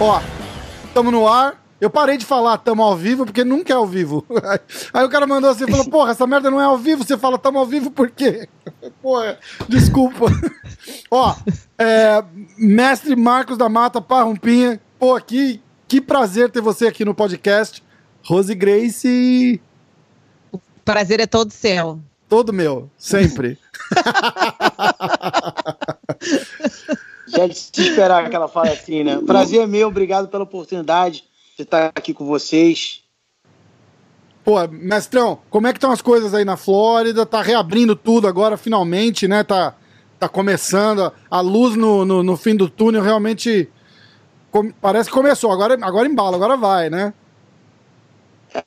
Ó, tamo no ar. Eu parei de falar tamo ao vivo porque nunca é ao vivo. Aí o cara mandou assim, falou, porra, essa merda não é ao vivo, você fala tamo ao vivo por quê? Porra, desculpa. Ó, é, mestre Marcos da Mata Parrumpinha, pô, que, que prazer ter você aqui no podcast. Rose Grace. O prazer é todo seu. Todo meu, sempre. Já de se esperar que ela fale assim, né? Prazer é meu, obrigado pela oportunidade de estar aqui com vocês. Pô, mestrão, como é que estão as coisas aí na Flórida? Tá reabrindo tudo agora, finalmente, né? Tá, tá começando. A luz no, no, no fim do túnel realmente com, parece que começou. Agora, agora embala, agora vai, né?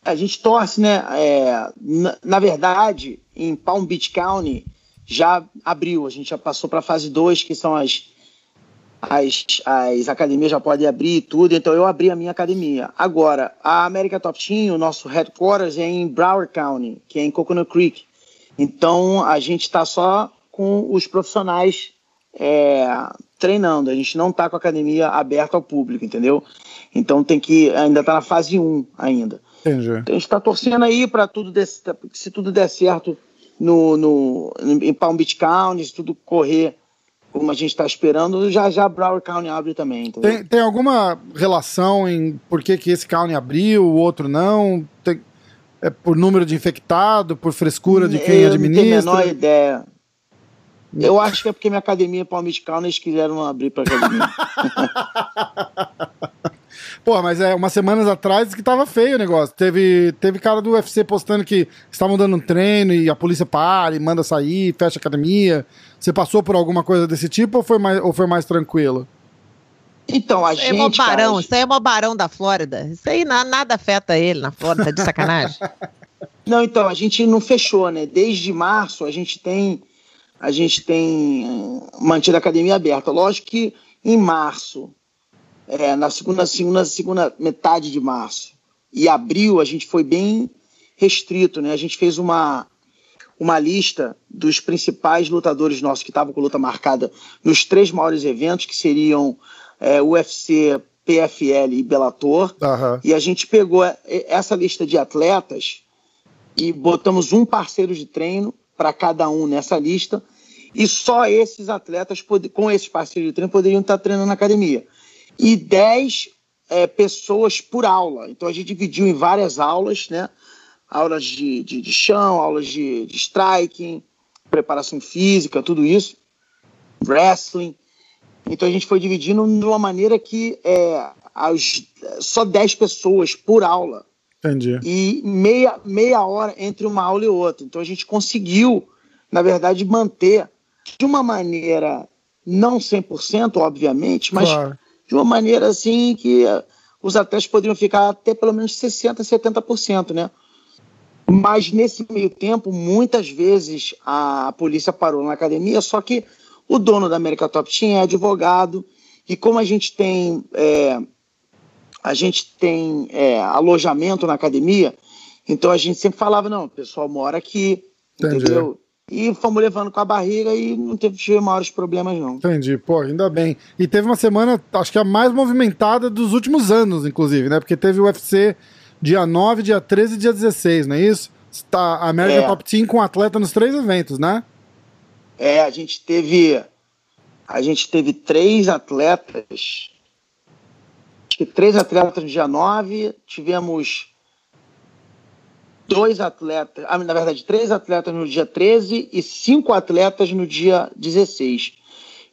A gente torce, né? É, na, na, verdade, em Palm Beach County já abriu. A gente já passou para a fase 2, que são as as, as academias já podem abrir tudo, então eu abri a minha academia. Agora, a América Top Team, o nosso headquarters é em Broward County, que é em Coconut Creek. Então, a gente está só com os profissionais é, treinando, a gente não está com a academia aberta ao público, entendeu? Então, tem que, ainda está na fase 1 ainda. Entendi. Então, a gente está torcendo aí para tudo, desse, se tudo der certo no, no, em Palm Beach County, se tudo correr como a gente está esperando, já já Broward County abre também. Tem, tem alguma relação em por que, que esse county abriu, o outro não? Tem, é por número de infectado, por frescura de quem eu administra? Eu não tenho a menor ideia. Eu acho que é porque minha academia Palm Beach County eles quiseram abrir para academia. Pô, mas é umas semanas atrás que tava feio o negócio. Teve, teve cara do UFC postando que estavam dando um treino e a polícia para e manda sair, fecha a academia. Você passou por alguma coisa desse tipo ou foi mais, ou foi mais tranquilo? Então, a isso gente. É mó barão, cara, isso aí é mó barão da Flórida. Isso aí nada, nada afeta ele na Flórida, tá de sacanagem. não, então, a gente não fechou, né? Desde março a gente tem. A gente tem mantido a academia aberta. Lógico que em março é, na segunda, segunda, segunda metade de março e abril a gente foi bem restrito, né? A gente fez uma, uma lista dos principais lutadores nossos que estavam com luta marcada nos três maiores eventos, que seriam é, UFC, PFL e Bellator. Uhum. E a gente pegou essa lista de atletas e botamos um parceiro de treino para cada um nessa lista. E só esses atletas, com esses parceiros de treino, poderiam estar treinando na academia e 10 é, pessoas por aula. Então a gente dividiu em várias aulas, né? Aulas de, de, de chão, aulas de, de striking, preparação física, tudo isso, wrestling. Então a gente foi dividindo de uma maneira que é, as, só 10 pessoas por aula. Entendi. E meia, meia hora entre uma aula e outra. Então a gente conseguiu, na verdade, manter de uma maneira não 100%, obviamente, mas claro de uma maneira assim que uh, os atletas poderiam ficar até pelo menos 60%, 70%, né? Mas nesse meio tempo, muitas vezes a polícia parou na academia, só que o dono da América Top Team é advogado, e como a gente tem, é, a gente tem é, alojamento na academia, então a gente sempre falava, não, o pessoal mora aqui, Entendi. entendeu? E fomos levando com a barriga e não teve, tive maiores problemas, não. Entendi, pô, ainda bem. E teve uma semana, acho que a mais movimentada dos últimos anos, inclusive, né? Porque teve o UFC dia 9, dia 13 e dia 16, não é isso? Está a American é. Top Team com atleta nos três eventos, né? É, a gente teve. A gente teve três atletas. Acho que três atletas no dia 9, tivemos dois atletas, ah, na verdade, três atletas no dia 13 e cinco atletas no dia 16.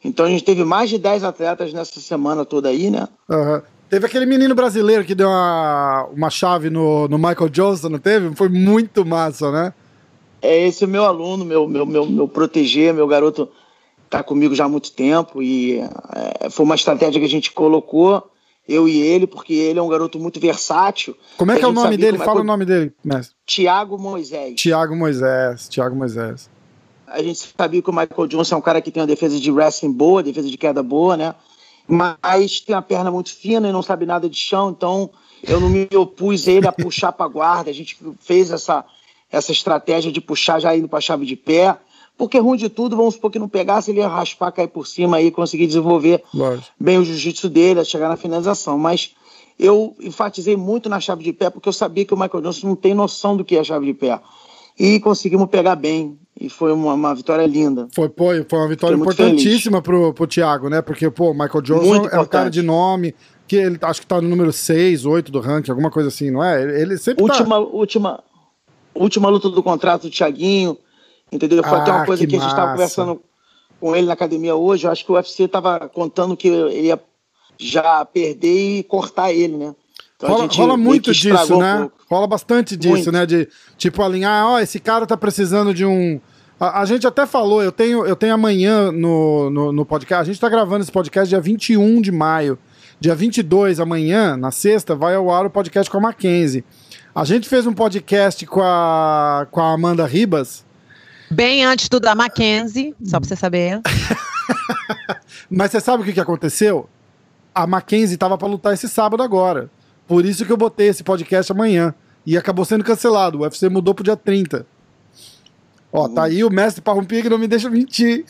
Então a gente teve mais de 10 atletas nessa semana toda aí, né? Uhum. Teve aquele menino brasileiro que deu uma, uma chave no, no Michael Johnson, não teve? Foi muito massa, né? É esse o meu aluno, meu, meu, meu, meu proteger, meu garoto tá comigo já há muito tempo e é, foi uma estratégia que a gente colocou eu e ele, porque ele é um garoto muito versátil. Como é que é o nome dele? Fala é... o nome dele, mestre. Tiago Moisés. Tiago Moisés, Tiago Moisés. A gente sabia que o Michael Johnson é um cara que tem uma defesa de wrestling boa, defesa de queda boa, né? Mas tem uma perna muito fina e não sabe nada de chão, então eu não me opus a ele a puxar para guarda. A gente fez essa, essa estratégia de puxar já indo para a chave de pé. Porque ruim de tudo, vamos supor que não pegasse, ele ia raspar, cair por cima e conseguir desenvolver bem o jiu-jitsu dele, chegar na finalização. Mas eu enfatizei muito na chave de pé, porque eu sabia que o Michael Johnson não tem noção do que é chave de pé. E conseguimos pegar bem. E foi uma, uma vitória linda. Foi, pô, foi uma vitória Fiquei importantíssima pro, pro Thiago, né? Porque, pô, o Michael Johnson é um cara de nome, que ele acho que tá no número 6, 8 do ranking, alguma coisa assim, não é? Ele, ele sempre tá... Última, última, última luta do contrato do Thiaguinho, entendeu? Foi até Ah, uma coisa que que, a gente estava conversando com ele na academia hoje. Eu acho que o UFC estava contando que ele ia já perder e cortar ele, né? Então, Rola, rola muito disso, um né? pouco. Rola bastante disso, Muito. né? De tipo alinhar, ó, esse cara tá precisando de um. A, a gente até falou, eu tenho, eu tenho amanhã no, no, no podcast. A gente tá gravando esse podcast dia 21 de maio. Dia 22, amanhã, na sexta, vai ao ar o podcast com a Mackenzie. A gente fez um podcast com a, com a Amanda Ribas, Bem antes do da Mackenzie, só pra você saber. mas você sabe o que, que aconteceu? A Mackenzie tava pra lutar esse sábado agora. Por isso que eu botei esse podcast amanhã. E acabou sendo cancelado. O UFC mudou pro dia 30. Ó, tá aí o mestre Parrumpia que não me deixa mentir.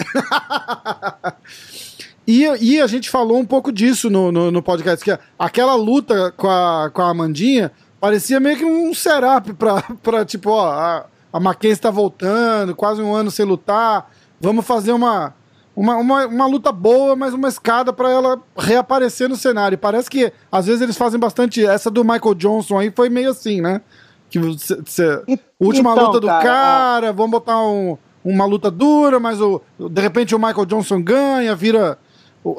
e, e a gente falou um pouco disso no, no, no podcast, que aquela luta com a, com a Amandinha parecia meio que um setup pra, pra tipo, ó, a, a Mackenzie tá voltando, quase um ano sem lutar, vamos fazer uma, uma, uma, uma luta boa, mas uma escada pra ela reaparecer no cenário. Parece que às vezes eles fazem bastante. Essa do Michael Johnson aí foi meio assim, né? Que você- E- última então, luta do cara, cara, vamos botar um- uma luta dura, mas o, de repente o Michael Johnson ganha, vira.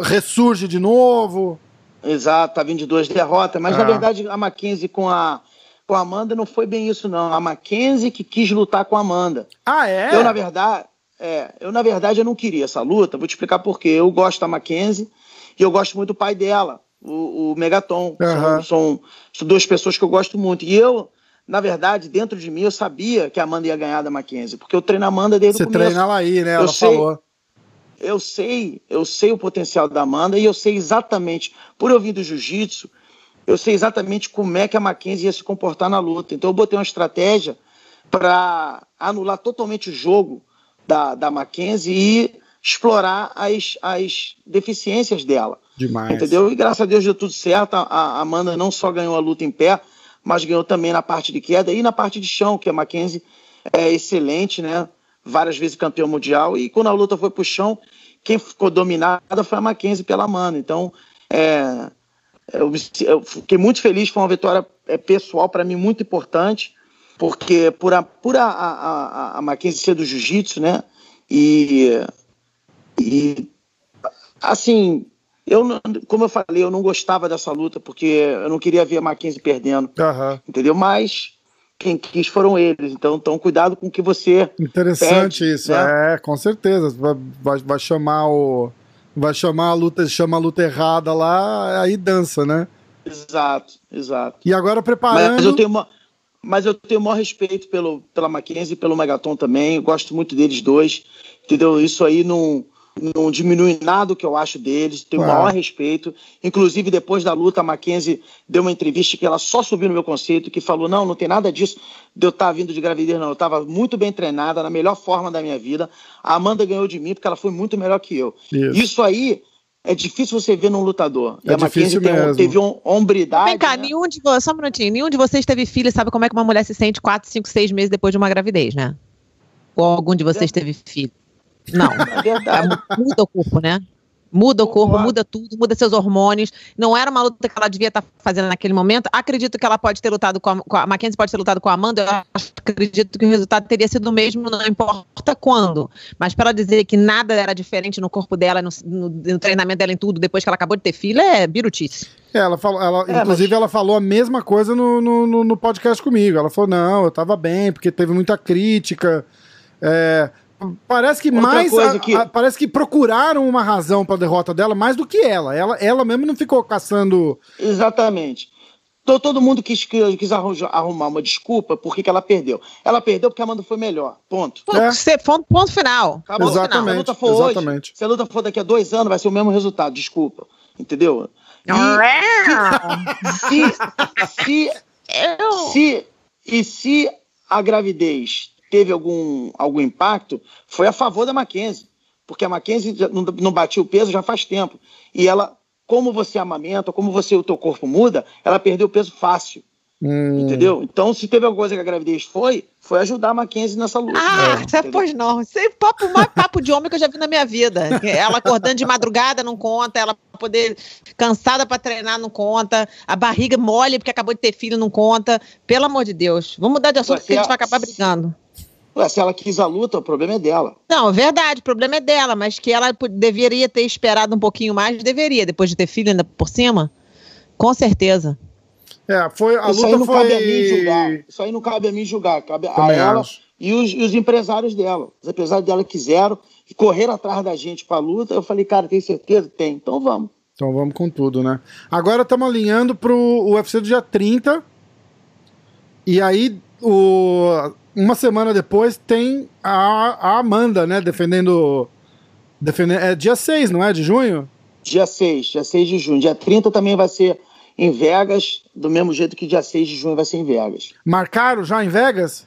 ressurge de novo. Exato, tá vindo de duas derrotas, mas Ah. na verdade a Mackenzie com a, com a Amanda não foi bem isso, não. A Mackenzie que quis lutar com a Amanda. Ah, é? Eu, na verdade, é, eu, na verdade, eu não queria essa luta. Vou te explicar por quê. Eu gosto da Mackenzie e eu gosto muito do pai dela, o, o Megaton. Aham. São, são, são duas pessoas que eu gosto muito. E eu, na verdade, dentro de mim, eu sabia que a Amanda ia ganhar da Mackenzie, porque eu treino a Amanda desde Você o começo. treina ela aí, né? Eu Ela sei. falou. Eu sei, eu sei o potencial da Amanda e eu sei exatamente, por eu vir do jiu-jitsu, eu sei exatamente como é que a Mackenzie ia se comportar na luta. Então eu botei uma estratégia para anular totalmente o jogo da, da Mackenzie e explorar as, as deficiências dela. Demais. Entendeu? E graças a Deus deu tudo certo. A, a Amanda não só ganhou a luta em pé, mas ganhou também na parte de queda e na parte de chão, que a Mackenzie é excelente, né? Várias vezes campeão mundial. E quando a luta foi pro chão, quem ficou dominada foi a Mackenzie pela Amanda. Então, é, eu, eu fiquei muito feliz, foi uma vitória é, pessoal para mim muito importante, porque por a, por a, a, a, Mackenzie ser do jiu-jitsu, né? E, e assim, eu como eu falei, eu não gostava dessa luta porque eu não queria ver a Mackenzie perdendo, Aham. entendeu? Mas quem quis foram eles. Então, então cuidado com o que você Interessante Pede, isso, né? é, com certeza. Vai, vai, vai chamar o. Vai chamar a luta, chama a luta errada lá, aí dança, né? Exato, exato. E agora preparando. Mas eu tenho uma, mas eu tenho o maior respeito pelo, pela Mackenzie e pelo Megaton também. Eu gosto muito deles dois. Entendeu? Isso aí não, não diminui nada o que eu acho deles. Tenho o maior respeito. Inclusive, depois da luta, a Mackenzie deu uma entrevista que ela só subiu no meu conceito, que falou: não, não tem nada disso de eu estar vindo de gravidez, não. Eu estava muito bem treinada, na melhor forma da minha vida. A Amanda ganhou de mim porque ela foi muito melhor que eu. Isso. Isso aí. É difícil você ver num lutador. E É a Mackenzie difícil tem um- mesmo. teve um, hombridade. Vem cá, né? nenhum de vocês, só um minutinho, nenhum de vocês teve filho e sabe como é que uma mulher se sente 4, 5, 6 meses depois de uma gravidez, né? Ou algum de vocês teve filho? Não. É verdade. É, muda o corpo, né? Muda o corpo, muda tudo, muda seus hormônios. Não era uma luta que ela devia estar fazendo naquele momento. Acredito que ela pode ter lutado com a, com a Mackenzie, pode ter lutado com a Amanda. Eu acredito que o resultado teria sido o mesmo, não importa quando. Mas para ela dizer que nada era diferente no corpo dela, no, no- no treinamento dela, em tudo, depois que ela acabou de ter filho, é birutice. É, ela falou, ela, É, inclusive, mas- ela falou a mesma coisa no, no, no- no podcast comigo. Ela falou: não, eu tava bem, porque teve muita crítica. É, parece que Outra mais. a- que- a- parece que procuraram uma razão pra derrota dela mais do que ela. Ela, ela mesmo não ficou caçando. Exatamente. To- Todo mundo quis, quis arrumar uma desculpa por que que ela perdeu. Ela perdeu porque a Amanda foi melhor. Ponto. É. Ponto, ponto final. Acabou. Ponto final. Se a Exatamente. luta for exatamente. hoje, se a luta for daqui a dois anos, vai ser o mesmo resultado. Desculpa. Entendeu? E se, se, se, e se a gravidez teve algum, algum impacto, foi a favor da Mackenzie. Porque a Mackenzie não, não batia o peso já faz tempo. E ela, como você amamenta, como você o teu corpo muda, ela perdeu peso fácil. Hum. Entendeu? Então, se teve alguma coisa que a gravidez foi, foi ajudar a Mackenzie nessa luta. Ah, né? pois não. Isso é papo, mais papo de homem que eu já vi na minha vida. Ela acordando de madrugada não conta, ela poder cansada para treinar não conta, a barriga mole porque acabou de ter filho não conta. Pelo amor de Deus. Vamos mudar de assunto porque a gente vai acabar brigando. Ué, se ela quis a luta, o problema é dela. Não, é verdade, o problema é dela, mas que ela deveria ter esperado um pouquinho mais, deveria, depois de ter filho ainda por cima. Com certeza. É, foi, a Isso luta aí não foi... cabe a mim julgar. Isso aí não cabe a mim julgar, cabe Também a ela acho. e os, e os, empresários dela. Os empresários dela quiseram e correram atrás da gente para a luta. Eu falei, cara, tem certeza? Tem. Então vamos. Então vamos com tudo, né? Agora estamos alinhando pro UFC do dia 30. E aí, o, uma semana depois, tem a, a Amanda, né? Defendendo. defendendo é dia 6, não é? De junho? Dia 6, dia 6 de junho. Dia 30 também vai ser em Vegas, do mesmo jeito que dia 6 de junho vai ser em Vegas. Marcaram já em Vegas?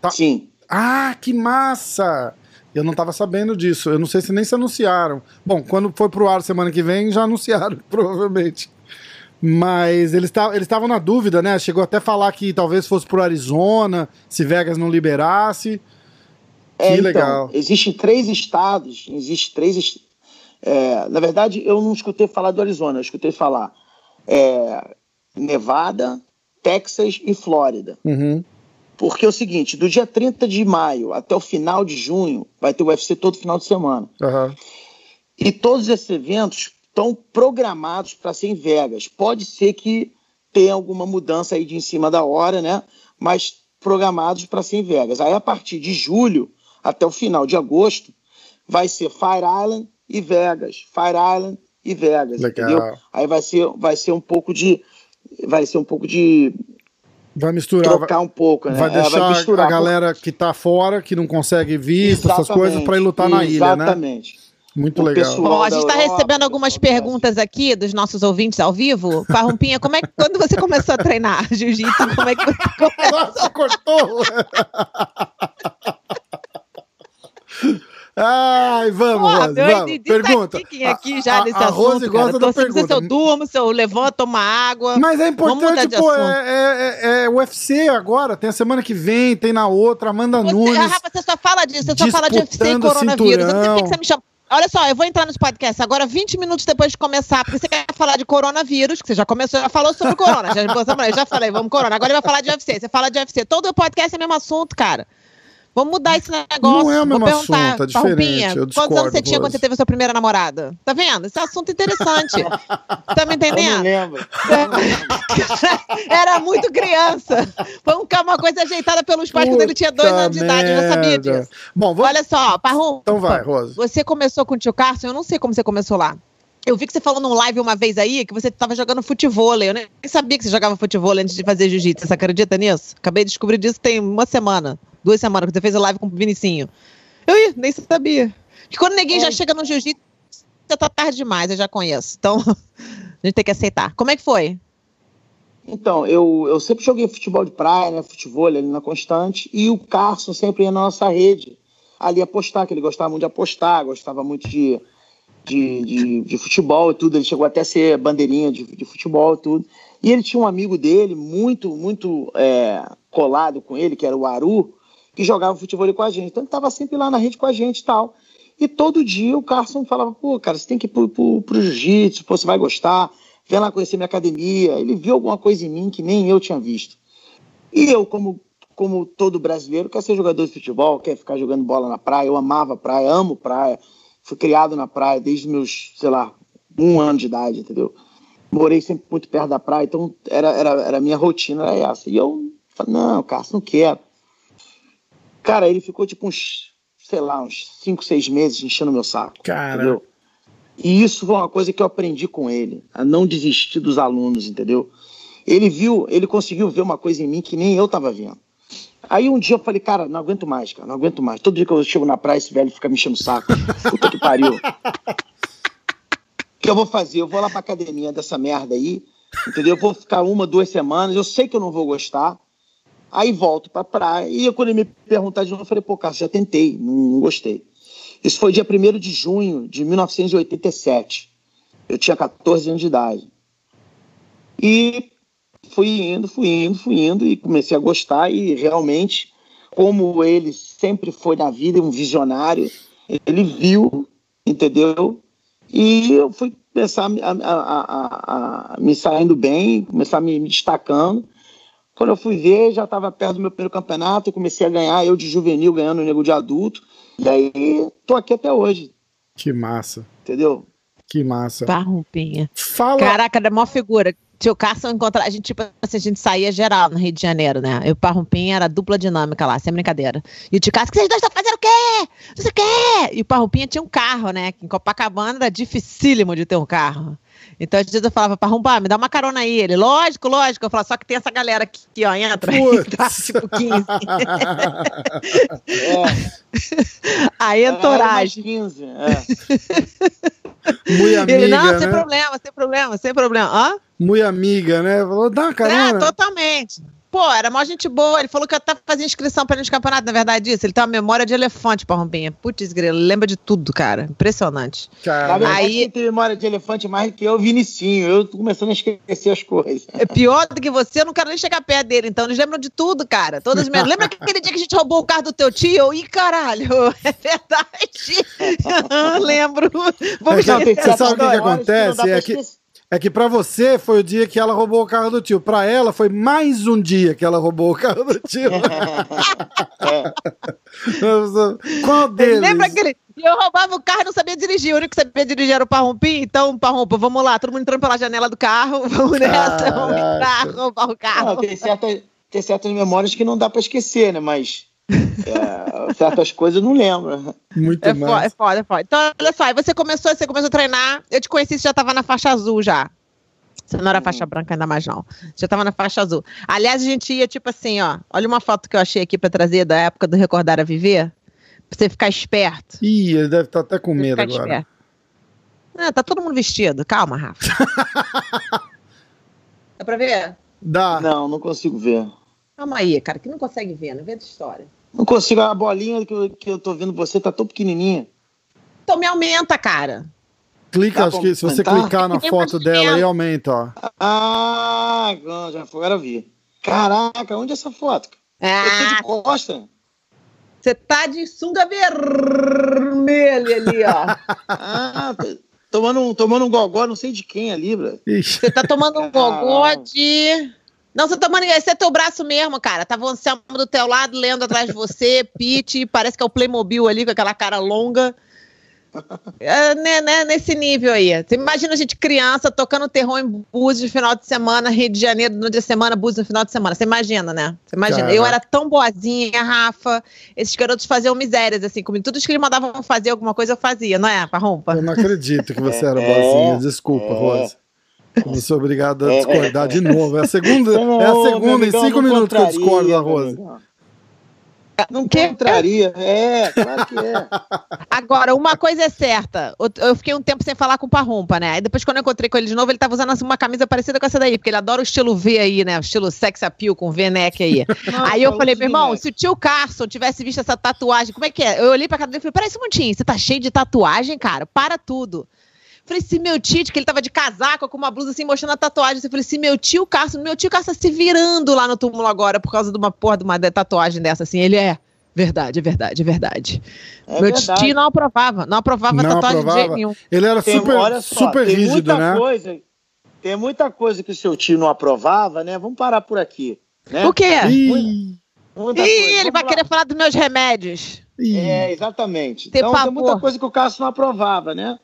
Tá. Sim. Ah, que massa! Eu não estava sabendo disso. Eu não sei se nem se anunciaram. Bom, quando for pro ar semana que vem, já anunciaram, provavelmente. Mas eles estavam na dúvida, né? Chegou até a falar que talvez fosse pro Arizona, se Vegas não liberasse. É, que então, legal. Existem três estados, existe três. É, na verdade, eu não escutei falar do Arizona, eu escutei falar é, Nevada, Texas e Flórida. Uhum. Porque é o seguinte, do dia 30 de maio até o final de junho, vai ter o UFC todo final de semana. Uhum. E todos esses eventos estão programados para ser em Vegas. Pode ser que tenha alguma mudança aí de em cima da hora, né? Mas programados para ser em Vegas. Aí, a partir de julho até o final de agosto, vai ser Fire Island e Vegas. Fire Island e Vegas, Legal. entendeu? Aí vai ser, vai ser um pouco de vai ser um pouco de vai misturar trocar um pouco, né? Vai deixar é, vai misturar, a galera que tá fora, que não consegue visto, essas coisas para ir lutar na ilha, né? Exatamente. Muito o legal. Bom, a gente está recebendo algumas perguntas aqui dos nossos ouvintes ao vivo. Farrumpinha, como é que quando você começou a treinar jiu-jitsu, como é que você começou? Nossa, cortou! Ai, vamos, Pô, Rose, vamos. Pergunta. Tá aqui já desse a, a assunto, Rose gosta da pergunta. Se eu durmo, se eu levanto, tomo água. Mas é importante, pô, é, é, é, é, UFC agora, tem a semana que vem, tem na outra, Amanda você, Nunes. Rafa, você só fala disso, você só fala de UFC e coronavírus. Eu não sei por que você me chama. Olha só, eu vou entrar nos podcasts agora 20 minutos depois de começar, porque você quer falar de coronavírus, que você já começou, já falou sobre corona. Já, já falei, vamos corona. Agora ele vai falar de UFC. Você fala de UFC. Todo podcast é o mesmo assunto, cara. Vamos mudar esse negócio. Não é o mesmo assunto, é diferente. Eu quantos anos você tinha quando você teve a sua primeira namorada? Tá vendo? Esse é um assunto interessante. tá me entendendo? Eu não lembro. Era muito criança. Foi uma coisa ajeitada pelos pais Puta quando ele tinha dois anos de idade. Eu não sabia disso. Bom, vou... Olha só, Parrum. Então vai, Rosa. Você começou com o tio Carson, eu não sei como você começou lá. Eu vi que você falou num live uma vez aí que você estava jogando futebol. Eu nem sabia que você jogava futebol antes de fazer jiu-jitsu. Você acredita nisso? Acabei de descobrir disso tem uma semana duas semanas, que você fez a live com o Vinicinho. Eu ia, nem sabia. Que quando ninguém é. já chega no jiu-jitsu, já tá tarde demais, eu já conheço. Então, a gente tem que aceitar. Como é que foi? Então, eu, eu sempre joguei futebol de praia, né? Futebol ali na Constante, e o Carson sempre ia na nossa rede ali apostar, que ele gostava muito de apostar, gostava muito de, de, de, de futebol e tudo. Ele chegou até a ser bandeirinha de, de futebol e tudo. E ele tinha um amigo dele, muito, muito é, colado com ele, que era o Aru, que jogava futebol com a gente. Então ele estava sempre lá na rede com a gente e tal. E todo dia o Carson falava, pô, cara, você tem que ir pro, pro, pro jiu-jitsu, você vai gostar, vem lá conhecer minha academia. Ele viu alguma coisa em mim que nem eu tinha visto. E eu, como, como todo brasileiro, quer ser jogador de futebol, quer ficar jogando bola na praia. Eu amava praia, amo praia. Fui criado na praia desde meus, sei lá, um ano de idade, entendeu? Morei sempre muito perto da praia, então era, era, era a minha rotina, era essa. E eu falei, não, Carson, não quero. Cara, ele ficou tipo uns, sei lá, uns 5, 6 meses enchendo meu saco. Cara. Entendeu? E isso foi uma coisa que eu aprendi com ele, a não desistir dos alunos, entendeu? Ele viu, ele conseguiu ver uma coisa em mim que nem eu tava vendo. Aí um dia eu falei, cara, não aguento mais, cara, não aguento mais. Todo dia que eu chego na praia, esse velho fica me enchendo o saco. Puta que pariu. que eu vou fazer? Eu vou lá pra academia dessa merda aí, entendeu? Eu vou ficar uma, duas semanas, eu sei que eu não vou gostar, aí volto pra praia. E quando ele me perguntar de novo, eu falei, pô, cara, já tentei, não, não gostei. Isso foi dia 1 de junho de 1987. Eu tinha 14 anos de idade. E fui indo, fui indo, fui indo e comecei a gostar e realmente, como ele sempre foi na vida um visionário, ele viu, entendeu? E eu fui começar a, a, a, a me saindo bem, começar a me, me destacando. Quando eu fui ver, já estava perto do meu primeiro campeonato, eu comecei a ganhar, eu de juvenil ganhando o nego de adulto. E aí, tô aqui até hoje. Que massa. Entendeu? Que massa. Parrumpinha. Fala. Caraca, da maior figura. Tio Carson encontrar. A gente, tipo assim, a gente saía geral no Rio de Janeiro, né? Eu e o Parrumpinha era dupla dinâmica lá, sem brincadeira. E o Tio Carson, vocês dois estão fazendo o quê? Não sei o quê? E o Parrumpinha tinha um carro, né? Que em Copacabana era dificílimo de ter um carro. Então, às vezes eu falava, Parrumpá, me dá uma carona aí. Ele, lógico, lógico. Eu falava, só que tem essa galera aqui, que, ó, entra. Tá, tipo 15. É, aí, mais entourage. 15. É. Muito amiga, Ele, não, sem né? problema, sem problema, sem problema. Hã? Muito amiga, né? Falou, dá uma É, carona. totalmente. Pô, era mó gente boa. Ele falou que eu tava fazendo inscrição para ir nos campeonatos, na verdade, isso. Ele tem uma memória de elefante, Parrumpinha. Putz, grilo, ele lembra de tudo, cara. Impressionante. Na Cara, Aí- quem tem memória de elefante mais que eu, Vinicinho. Eu tô começando a esquecer as coisas. É pior do que você, eu não quero nem chegar perto dele. Então, eles lembram de tudo, cara. Todas as minhas... Lembra aquele dia que a gente roubou o carro do teu tio? Ih, caralho, é verdade. Lembro. Vamos É que- esquecer você sabe o que que acontece? É que- é que pra você foi o dia que ela roubou o carro do tio. Pra ela foi mais um dia que ela roubou o carro do tio. Qual deles? Lembra aquele. Eu roubava o carro e não sabia dirigir. O único que sabia dirigir era o Parrumpim. Então, Parrumpa, vamos lá. Todo mundo entrando pela janela do carro. Vamos nessa. Vamos entrar, roubar o carro. Não, tem, certa, tem certas memórias que não dá pra esquecer, né? Mas é, certas coisas eu não lembro. Muito É foda, é mais. foda, é foda. Então, olha só, aí você começou, você começou a treinar. Eu te conheci, você já tava na faixa azul já. Você não era faixa branca ainda mais, não. Já tava na faixa azul. Aliás, a gente ia, tipo assim, ó. Olha uma foto que eu achei aqui pra trazer da época do Recordar a Viver. Pra você ficar esperto. Ih, ele deve estar até com medo agora. esperto. Ah, tá todo mundo vestido. Calma, Rafa. Dá pra ver? Dá. Não, não consigo ver. Calma aí, cara, que não consegue ver, não vê da história. Não consigo. A bolinha que eu, que eu tô vendo você tá tão pequenininha. Então me aumenta, cara. Clica, Dá acho que se você aumentar? clicar na foto dela aí, aumenta, ó. Ah, agora já foi, agora eu vi. Caraca, onde é essa foto? Eu tô Ah, de costa. você tá de sunga vermelha ali, ó. Ah, tomando um, tomando um gogó, não sei de quem ali, bro. Ixi. Você tá tomando um gogó de. Não, você tá tomando. Esse é teu braço mesmo, cara. Tava o Anselmo do teu lado, lendo atrás de você, Pete. Parece que é o Playmobil ali com aquela cara longa. É, né, né, nesse nível aí. Você imagina a gente criança tocando terror em Búzios no final de semana, Rio de Janeiro no dia de semana, Búzios no final de semana. Você imagina, né? Você imagina. Caraca. Eu era tão boazinha, Rafa. Esses garotos faziam misérias, assim, comigo. Tudo que eles mandavam fazer alguma coisa, eu fazia, não é, Parrumpa? Eu não acredito que você era É, boazinha. Desculpa, é. Rose. Eu sou obrigado a É. discordar de novo. É a segunda, Não, é a segunda em cinco não minutos que eu discordo da Rose. Não Que? contraria. É, claro que é. Agora, uma coisa é certa. Eu- fiquei um tempo sem falar com o Parrumpa, né? Aí depois, quando eu encontrei com ele de novo, ele tava usando assim, uma camisa parecida com essa daí, porque ele adora o estilo V aí, né? O estilo sex appeal com V-neck aí. aí eu Nossa, falei, meu irmão, se o tio Carson tivesse visto essa tatuagem, como é que é? Eu olhei pra cara dele e falei, peraí um montinho, você tá cheio de tatuagem, cara? Para tudo. Falei, se meu tio, que ele tava de casaco com uma blusa assim, mostrando a tatuagem. Eu falei, se meu tio Carson, meu tio Carson tá se virando lá no túmulo agora por causa de uma porra de uma tatuagem dessa, assim. Ele é. Verdade, é verdade, é verdade. É Meu verdade. tio não aprovava, não aprovava Não tatuagem de aprovava? jeito nenhum. Ele era Tem- super, só, super tem rígido, muita né? Coisa, tem muita coisa que o seu tio não aprovava, né? Vamos parar por aqui. Né? O quê? Ih, Muita Ih, ele vai lá. querer falar dos meus remédios. ih. É, exatamente. Ter então tem muita coisa que o Cássio não aprovava, né?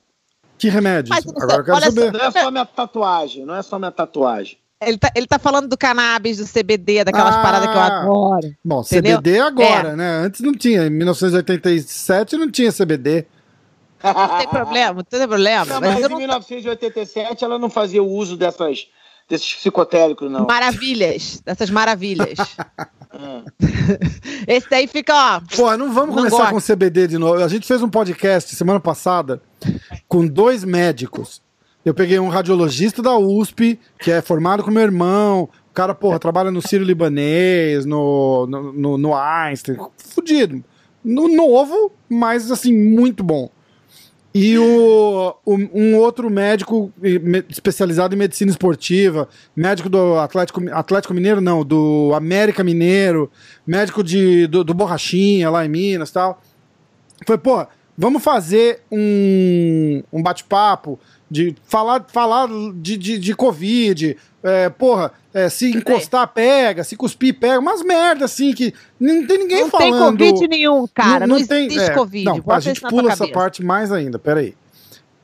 Que remédios? Mas, você- Agora eu quero olha só, saber. Não é só minha tatuagem, não é só minha tatuagem. Ele tá, ele tá falando do cannabis, do CBD, daquelas Ah. paradas que eu adoro. Bom, Entendeu? CBD agora, É. né? Antes não tinha. Em 1987 não tinha CBD. Não tem problema, não tem problema. Não, Mas mas eu em não- 1987 ela não fazia o uso dessas, desses psicotéricos, não. Maravilhas, dessas maravilhas. Ah. Esse daí fica, ó. Pô, não vamos Não começar gosto. com CBD de novo. A gente fez um podcast semana passada com dois médicos Eu peguei um radiologista da USP, que é formado com meu irmão. O cara, porra, trabalha no Sírio Libanês, no, no, no, no Einstein. Fudido. No novo, mas assim, muito bom. E o, um outro médico especializado em medicina esportiva, médico do Atlético, Atlético Mineiro, não, do América Mineiro, médico de, do, do Borrachinha lá em Minas e tal. Foi, pô, vamos fazer um, um bate-papo de falar, falar de, de, de Covid, é, porra, é, se encostar, pega, se cuspir, pega, umas merda assim que não tem ninguém não falando. Não tem Covid nenhum, cara, não, não, não tem, existe é, Covid. Não, a gente pula essa parte mais ainda, peraí.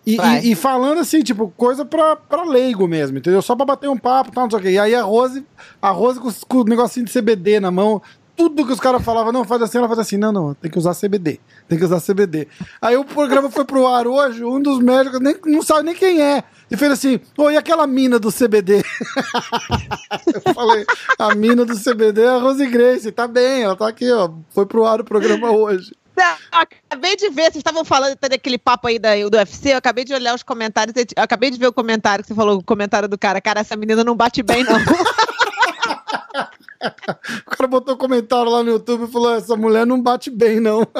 E, e, e, falando assim, tipo, coisa pra, pra leigo mesmo, entendeu? Só pra bater um papo e tal, não sei o quê. E aí a Rose, a Rose com, com o negocinho de CBD na mão, tudo que os caras falavam, não, faz assim, ela faz assim, não, não, tem que usar CBD, tem que usar CBD. Aí o programa foi pro ar hoje, um dos médicos nem, não sabe nem quem é, e fez assim, oi, aquela mina do CBD? eu falei, a mina do CBD é a Rose Grace, tá bem, ela tá aqui, ó, foi pro ar o programa hoje. acabei de ver, vocês estavam falando daquele papo aí da, do UFC, eu acabei de olhar os comentários, eu acabei de ver o comentário que você falou, o comentário do cara, cara, essa menina não bate bem, não. o cara botou um comentário lá no YouTube e falou: essa mulher não bate bem, não.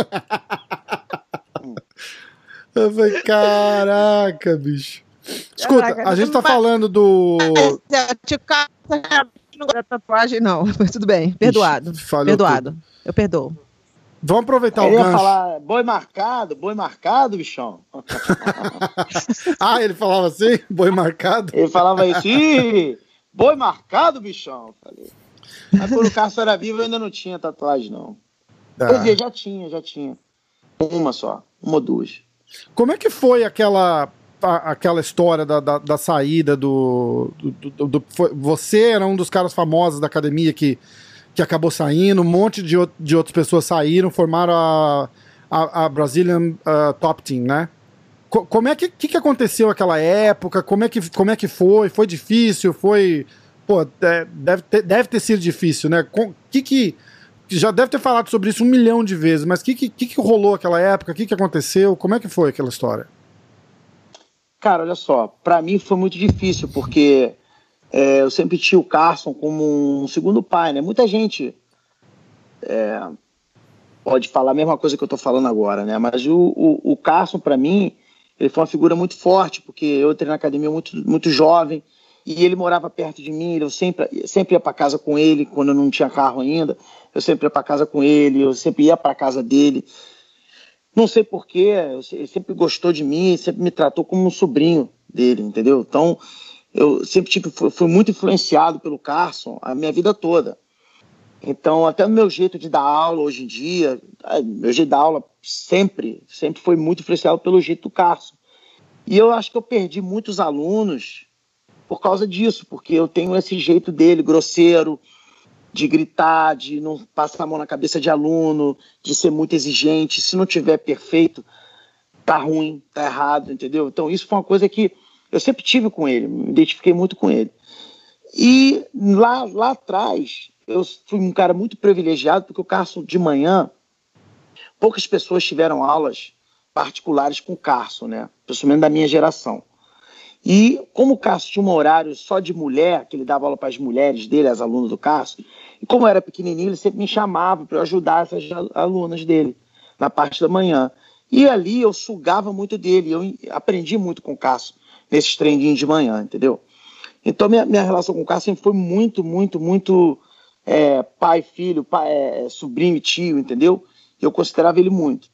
Eu falei, caraca, bicho. Escuta, caraca, a gente tá falando do. Não gosta tatuagem, não. Mas tudo bem, perdoado. Ixi, perdoado. Tudo. Eu perdoo. Vamos aproveitar ele o gancho. falar, boi marcado, boi marcado, bichão. ah, ele falava assim? Boi marcado? Ele falava isso, boi marcado, bichão. Falei. Mas quando o Cássio era vivo, eu ainda não tinha tatuagem, não. Ah. Quer dizer, já tinha, já tinha. Uma só, uma ou duas. Como é que foi aquela a, aquela história da, da, da saída do, do, do, do foi, Você era um dos caras famosos da academia que, que acabou saindo, um monte de, de outras pessoas saíram, formaram a, a, a Brazilian uh, Top Team, né? Co como é que, que, que aconteceu aquela época? Como é, que, como é que foi? Foi difícil? Foi pô, é, deve ter, deve ter sido difícil, né? O que que. Já deve ter falado sobre isso um milhão de vezes, mas o que, que, que rolou aquela época? O que, que aconteceu? Como é que foi aquela história? Cara, olha só, para mim foi muito difícil, porque é, eu sempre tinha o Carson como um segundo pai, né? Muita gente é, pode falar a mesma coisa que eu tô falando agora, né? Mas o, o, o Carson, para mim, ele foi uma figura muito forte, porque eu entrei na academia muito, muito jovem, e ele morava perto de mim, eu sempre, sempre ia para casa com ele, quando eu não tinha carro ainda, eu sempre ia para casa com ele, eu sempre ia para casa dele. Não sei porquê, ele sempre gostou de mim, sempre me tratou como um sobrinho dele, entendeu? Então, eu sempre tive, fui muito influenciado pelo Carson a minha vida toda. Então, até o meu jeito de dar aula hoje em dia, meu jeito de dar aula sempre, sempre foi muito influenciado pelo jeito do Carson. E eu acho que eu perdi muitos alunos por causa disso, porque eu tenho esse jeito dele, grosseiro, de gritar, de não passar a mão na cabeça de aluno, de ser muito exigente. Se não tiver perfeito, tá ruim, tá errado, entendeu? Então isso foi uma coisa que eu sempre tive com ele, me identifiquei muito com ele. E lá, lá atrás, eu fui um cara muito privilegiado, porque o Carson de manhã, poucas pessoas tiveram aulas particulares com o Carson, né? Principalmente da minha geração. E como o Cássio tinha um horário só de mulher, que ele dava aula para as mulheres dele, as alunas do Cássio, e como eu era pequenininho, ele sempre me chamava para ajudar essas alunas dele na parte da manhã. E ali eu sugava muito dele, eu aprendi muito com o Cássio nesses treinadinhos de manhã, entendeu? Então minha, minha relação com o Cássio sempre foi muito, muito, muito é, pai, filho, pai, é, sobrinho e tio, entendeu? Eu considerava ele muito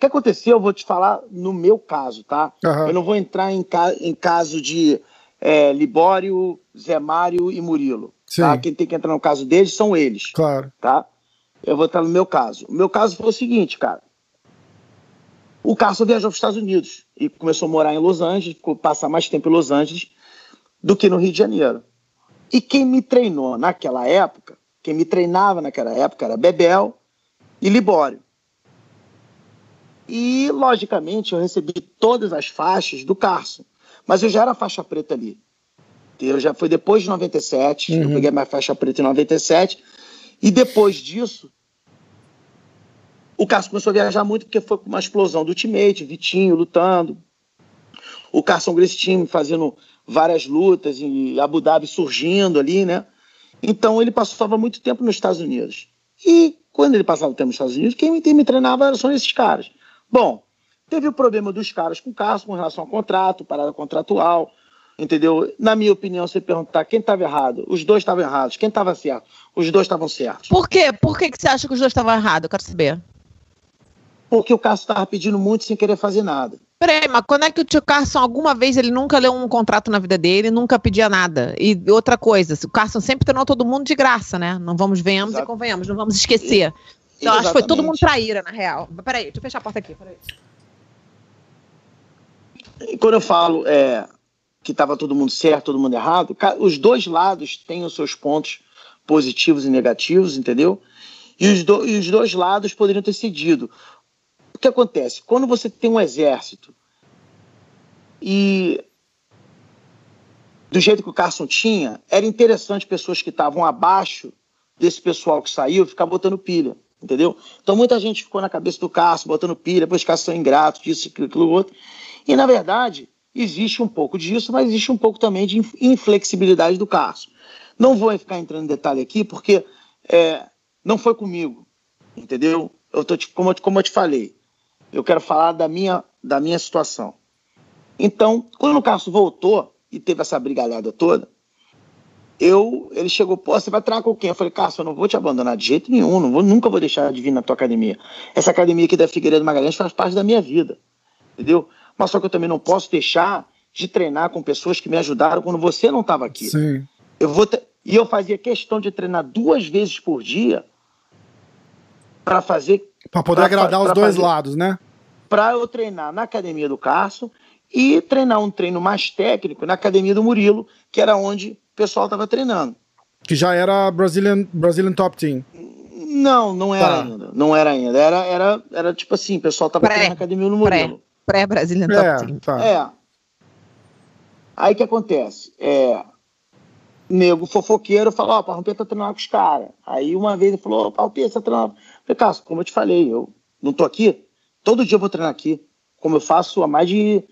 que aconteceu, eu vou te falar no meu caso, tá? Uhum. Eu não vou entrar em, ca em caso de é, Libório, Zé Mário e Murilo. Tá? Quem tem que entrar no caso deles são eles. Claro. Tá? Eu vou entrar no meu caso. O meu caso foi o seguinte, cara. O Carson viajou para os Estados Unidos e começou a morar em Los Angeles, passar mais tempo em Los Angeles do que no Rio de Janeiro. E quem me treinou naquela época, quem me treinava naquela época era Bebel e Libório. E, logicamente, eu recebi todas as faixas do Carson. Mas eu já era faixa preta ali. Eu já foi depois de 97, uhum. eu peguei minha faixa preta em 97. E depois disso, o Carson começou a viajar muito porque foi uma explosão do Ultimate, Vitinho lutando. o Carson Grace Team fazendo várias lutas e Abu Dhabi surgindo ali, né? Então ele passava muito tempo nos Estados Unidos. E quando ele passava o tempo nos Estados Unidos, quem me, me treinava são esses caras. Bom, teve o problema dos caras com o Carson com relação ao contrato, parada contratual, entendeu? Na minha opinião, você perguntar quem estava errado, os dois estavam errados, quem estava certo, os dois estavam certos. Por quê? Por que, que você acha que os dois estavam errados? Eu quero saber. Porque o Carson estava pedindo muito sem querer fazer nada. Peraí, mas quando é que o tio Carson, alguma vez, ele nunca leu um contrato na vida dele, nunca pedia nada? E outra coisa, o Carson sempre treinou todo mundo de graça, né? Não vamos, venhamos Exato. e convenhamos, não vamos esquecer. E, então, acho que foi todo mundo traíra, na real. Peraí, deixa eu fechar a porta aqui, peraí. E quando eu falo é, que estava todo mundo certo, todo mundo errado, os dois lados têm os seus pontos positivos e negativos, entendeu? E os, do, e os dois lados poderiam ter cedido. O que acontece? Quando você tem um exército e do jeito que o Carson tinha, era interessante pessoas que estavam abaixo desse pessoal que saiu ficar botando pilha, entendeu? Então muita gente ficou na cabeça do Carson botando pilha, os caras são ingratos, disso, aquilo, aquilo outro. E na verdade, existe um pouco disso, mas existe um pouco também de inflexibilidade do Carson. Não vou ficar entrando em detalhe aqui, porque é, não foi comigo, entendeu? Eu tô, como, como eu te falei, eu quero falar da minha, da minha situação. Então, quando o Carlos voltou e teve essa brigalhada toda, eu, ele chegou, pô, você vai treinar com quem? Eu falei, Carlos, eu não vou te abandonar de jeito nenhum, não vou, nunca vou deixar de vir na tua academia. Essa academia aqui da Figueiredo Magalhães faz parte da minha vida, entendeu? Mas só que eu também não posso deixar de treinar com pessoas que me ajudaram quando você não estava aqui. Sim. Eu vou e eu fazia questão de treinar duas vezes por dia para fazer. Para poder pra, agradar pra, os dois fazer, lados, né? Para eu treinar na academia do Carson e treinar um treino mais técnico na academia do Murilo, que era onde pessoal estava treinando. Que já era Brazilian, Brazilian Top Team. Não, não era tá. ainda. Não era ainda. Era, era, era tipo assim, o pessoal estava treinando na academia do Murilo. Pré-Brazilian pré Top é, Team. Tá. É. Aí o que acontece? É, nego fofoqueiro falou, ó, oh, Parrumpê tá treinando com os caras. Aí uma vez ele falou, ó, oh, Parrumpê, você tá treinando. falei, Cássio, como eu te falei, eu não tô aqui, todo dia eu vou treinar aqui, como eu faço há mais de,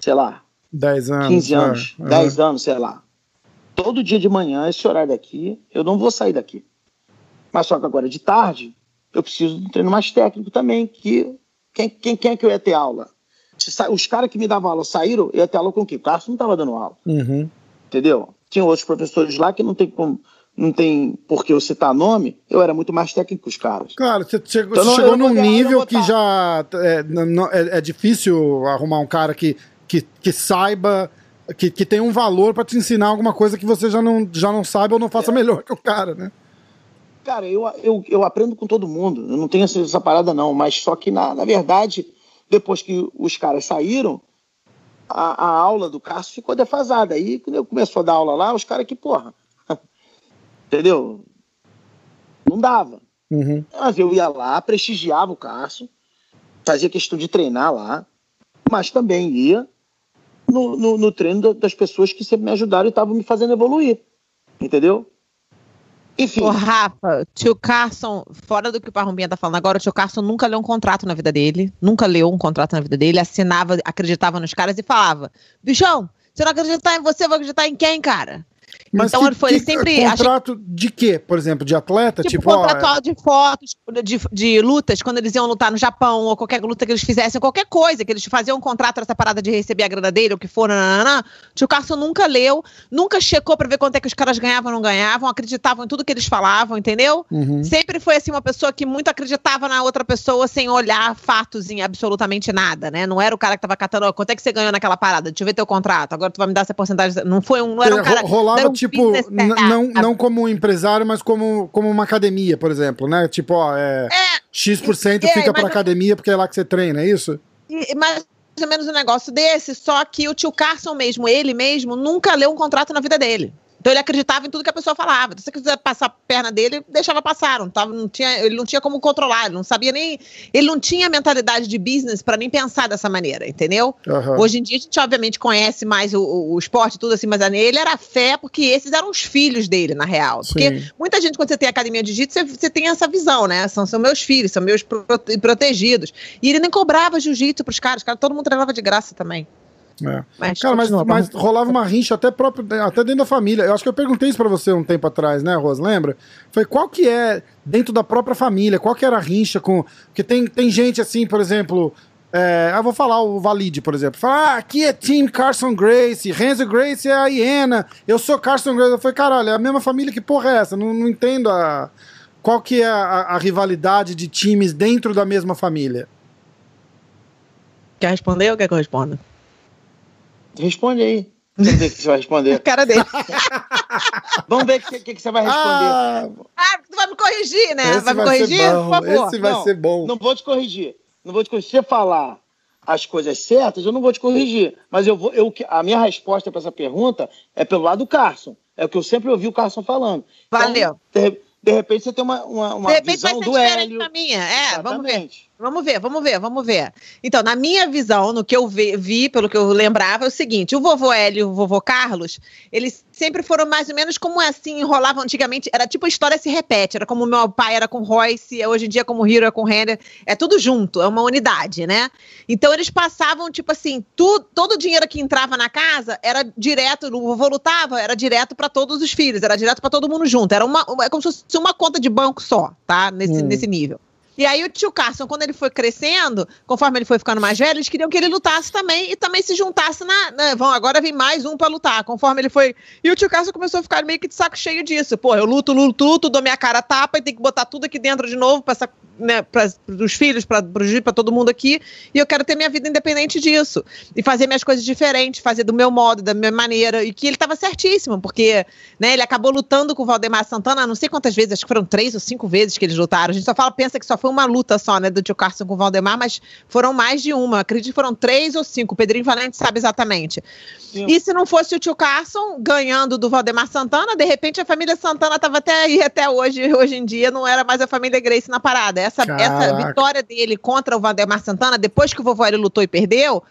sei lá, 10 anos. 15 anos, é, 10 é. anos, sei lá. Todo dia de manhã, esse horário daqui, eu não vou sair daqui. Mas só que agora de tarde, eu preciso de um treino mais técnico também, que quem, quem, quem é que eu ia ter aula? Os caras que me davam aula saíram, eu ia ter aula com o quê? O Cássio não tava dando aula. Uhum. Entendeu? Tinha outros professores lá que não tem como não tem por que eu citar nome, eu era muito mais técnico que os caras. Claro, você chegou, então, você chegou num nível que já é, não, é, é, difícil arrumar um cara que, que, que saiba, que, que tem um valor para te ensinar alguma coisa que você já não, já não sabe ou não faça é. melhor que o cara, né? Cara, eu, eu, eu aprendo com todo mundo, eu não tenho essa, essa parada não, mas só que na, na verdade, depois que os caras saíram, a, a aula do Cássio ficou defasada. Aí, quando eu começou a dar aula lá, os caras que, porra, entendeu? Não dava. Uhum. Mas eu ia lá, prestigiava o Cássio, fazia questão de treinar lá, mas também ia no, no, no treino das pessoas que sempre me ajudaram e estavam me fazendo evoluir. Entendeu? Enfim. O Rafa, tio Carson, fora do que o Parrumbinha tá falando agora, o tio Carson nunca leu um contrato na vida dele, nunca leu um contrato na vida dele, assinava, acreditava nos caras e falava: bichão, se eu não acreditar em você, vou acreditar em quem, cara? Mas então que, foi que, sempre. Contrato de quê? Por exemplo, de atleta? Tipo, tipo contratual ó, é... de fotos, de, de lutas, quando eles iam lutar no Japão, ou qualquer luta que eles fizessem, qualquer coisa, que eles faziam um contrato essa parada de receber a grana dele, ou que for, nanana, tio Carson nunca leu, nunca checou pra ver quanto é que os caras ganhavam ou não ganhavam, acreditavam em tudo que eles falavam, entendeu? Uhum. Sempre foi assim, uma pessoa que muito acreditava na outra pessoa sem olhar fatos em absolutamente nada, né? Não era o cara que tava catando, quanto é que você ganhou naquela parada? Deixa eu ver teu contrato, agora tu vai me dar essa porcentagem. Não foi um, não era um cara. Rolava, tipo, não, não como empresário, mas como, como uma academia, por exemplo, né? Tipo, ó, é, é X% é, fica pra academia porque é lá que você treina, é isso? E, mas mais ou menos um negócio desse, só que o tio Carson mesmo, ele mesmo, nunca leu um contrato na vida dele. Então ele acreditava em tudo que a pessoa falava. Se você quiser passar a perna dele, deixava passar. Não tava, não tinha, ele não tinha como controlar, ele não sabia nem. Ele não tinha mentalidade de business para nem pensar dessa maneira, entendeu? Uhum. Hoje em dia a gente, obviamente, conhece mais o, o, o esporte tudo assim, mas ele era fé porque esses eram os filhos dele, na real. Porque Sim. muita gente, quando você tem academia de jiu-jitsu, você, você, tem essa visão, né? São, são meus filhos, são meus protegidos. E ele nem cobrava jiu-jitsu pros caras, cara, todo mundo treinava de graça também. É. Mas, Cara, mas, mas rolava uma rincha até, próprio, até dentro da família. Eu acho que eu perguntei isso pra você um tempo atrás, né, Rosa? Lembra? Foi qual que é, dentro da própria família, qual que era a rincha com. Porque tem, tem gente assim, por exemplo. É, eu vou falar o Valide, por exemplo. Fala, ah, aqui é Team Carson Grace, Renzo Grace é a hiena, eu sou Carson Grace. Eu falei, caralho, é a mesma família, que porra é essa? Não, não entendo a, qual que é a, a rivalidade de times dentro da mesma família. Quer responder ou quer que eu responda? Responde aí. Vamos ver o que você vai responder. A cara dele. Vamos ver o que, que, que, você vai responder. Ah, ah, tu vai me corrigir, né? Vai, vai me corrigir? Por favor. Esse vai não, ser bom. Não vou te corrigir. Não vou te corrigir. Se você falar as coisas certas, eu não vou te corrigir. Mas eu vou, eu, a minha resposta para essa pergunta é pelo lado do Carson. É o que eu sempre ouvi o Carson falando. Valeu. Então, de repente você tem uma, uma, uma de repente visão vai ser do diferente Hélio. da minha. É, Exatamente. vamos ver. Vamos ver, vamos ver, vamos ver. Então, na minha visão, no que eu vi, vi, pelo que eu lembrava, é o seguinte: o vovô Hélio e o vovô Carlos, eles sempre foram mais ou menos como assim, enrolavam antigamente. Era tipo a história se repete. Era como meu pai era com Royce, hoje em dia como o Hiro é com Renner. É tudo junto, é uma unidade, né? Então, eles passavam, tipo assim, tu, todo o dinheiro que entrava na casa era direto, o vovô lutava, era direto para todos os filhos, era direto para todo mundo junto. Era uma, é como se fosse uma conta de banco só, tá? Nesse, hum. nesse nível. E aí o tio Carson, quando ele foi crescendo, conforme ele foi ficando mais velho, eles queriam que ele lutasse também e também se juntasse na. Né, vão, agora vem mais um para lutar. Conforme ele foi. E o tio Carson começou a ficar meio que de saco cheio disso. Pô, eu luto, luto, luto, dou minha cara tapa e tem que botar tudo aqui dentro de novo para essa né, para os filhos, para para todo mundo aqui, e eu quero ter minha vida independente disso e fazer minhas coisas diferentes, fazer do meu modo, da minha maneira, e que ele estava certíssimo, porque né, ele acabou lutando com o Valdemar Santana, não sei quantas vezes, acho que foram três ou cinco vezes que eles lutaram. A gente só fala, pensa que só foi uma luta só, né, do tio Carson com o Valdemar, mas foram mais de uma. Acredito que foram três ou cinco. O Pedrinho Valente sabe exatamente. Sim. E se não fosse o tio Carson ganhando do Valdemar Santana, de repente a família Santana estava até aí até hoje, hoje em dia não era mais a família Grace na parada essa, essa vitória dele contra o Valdemar Santana, depois que o vovô ele lutou e perdeu,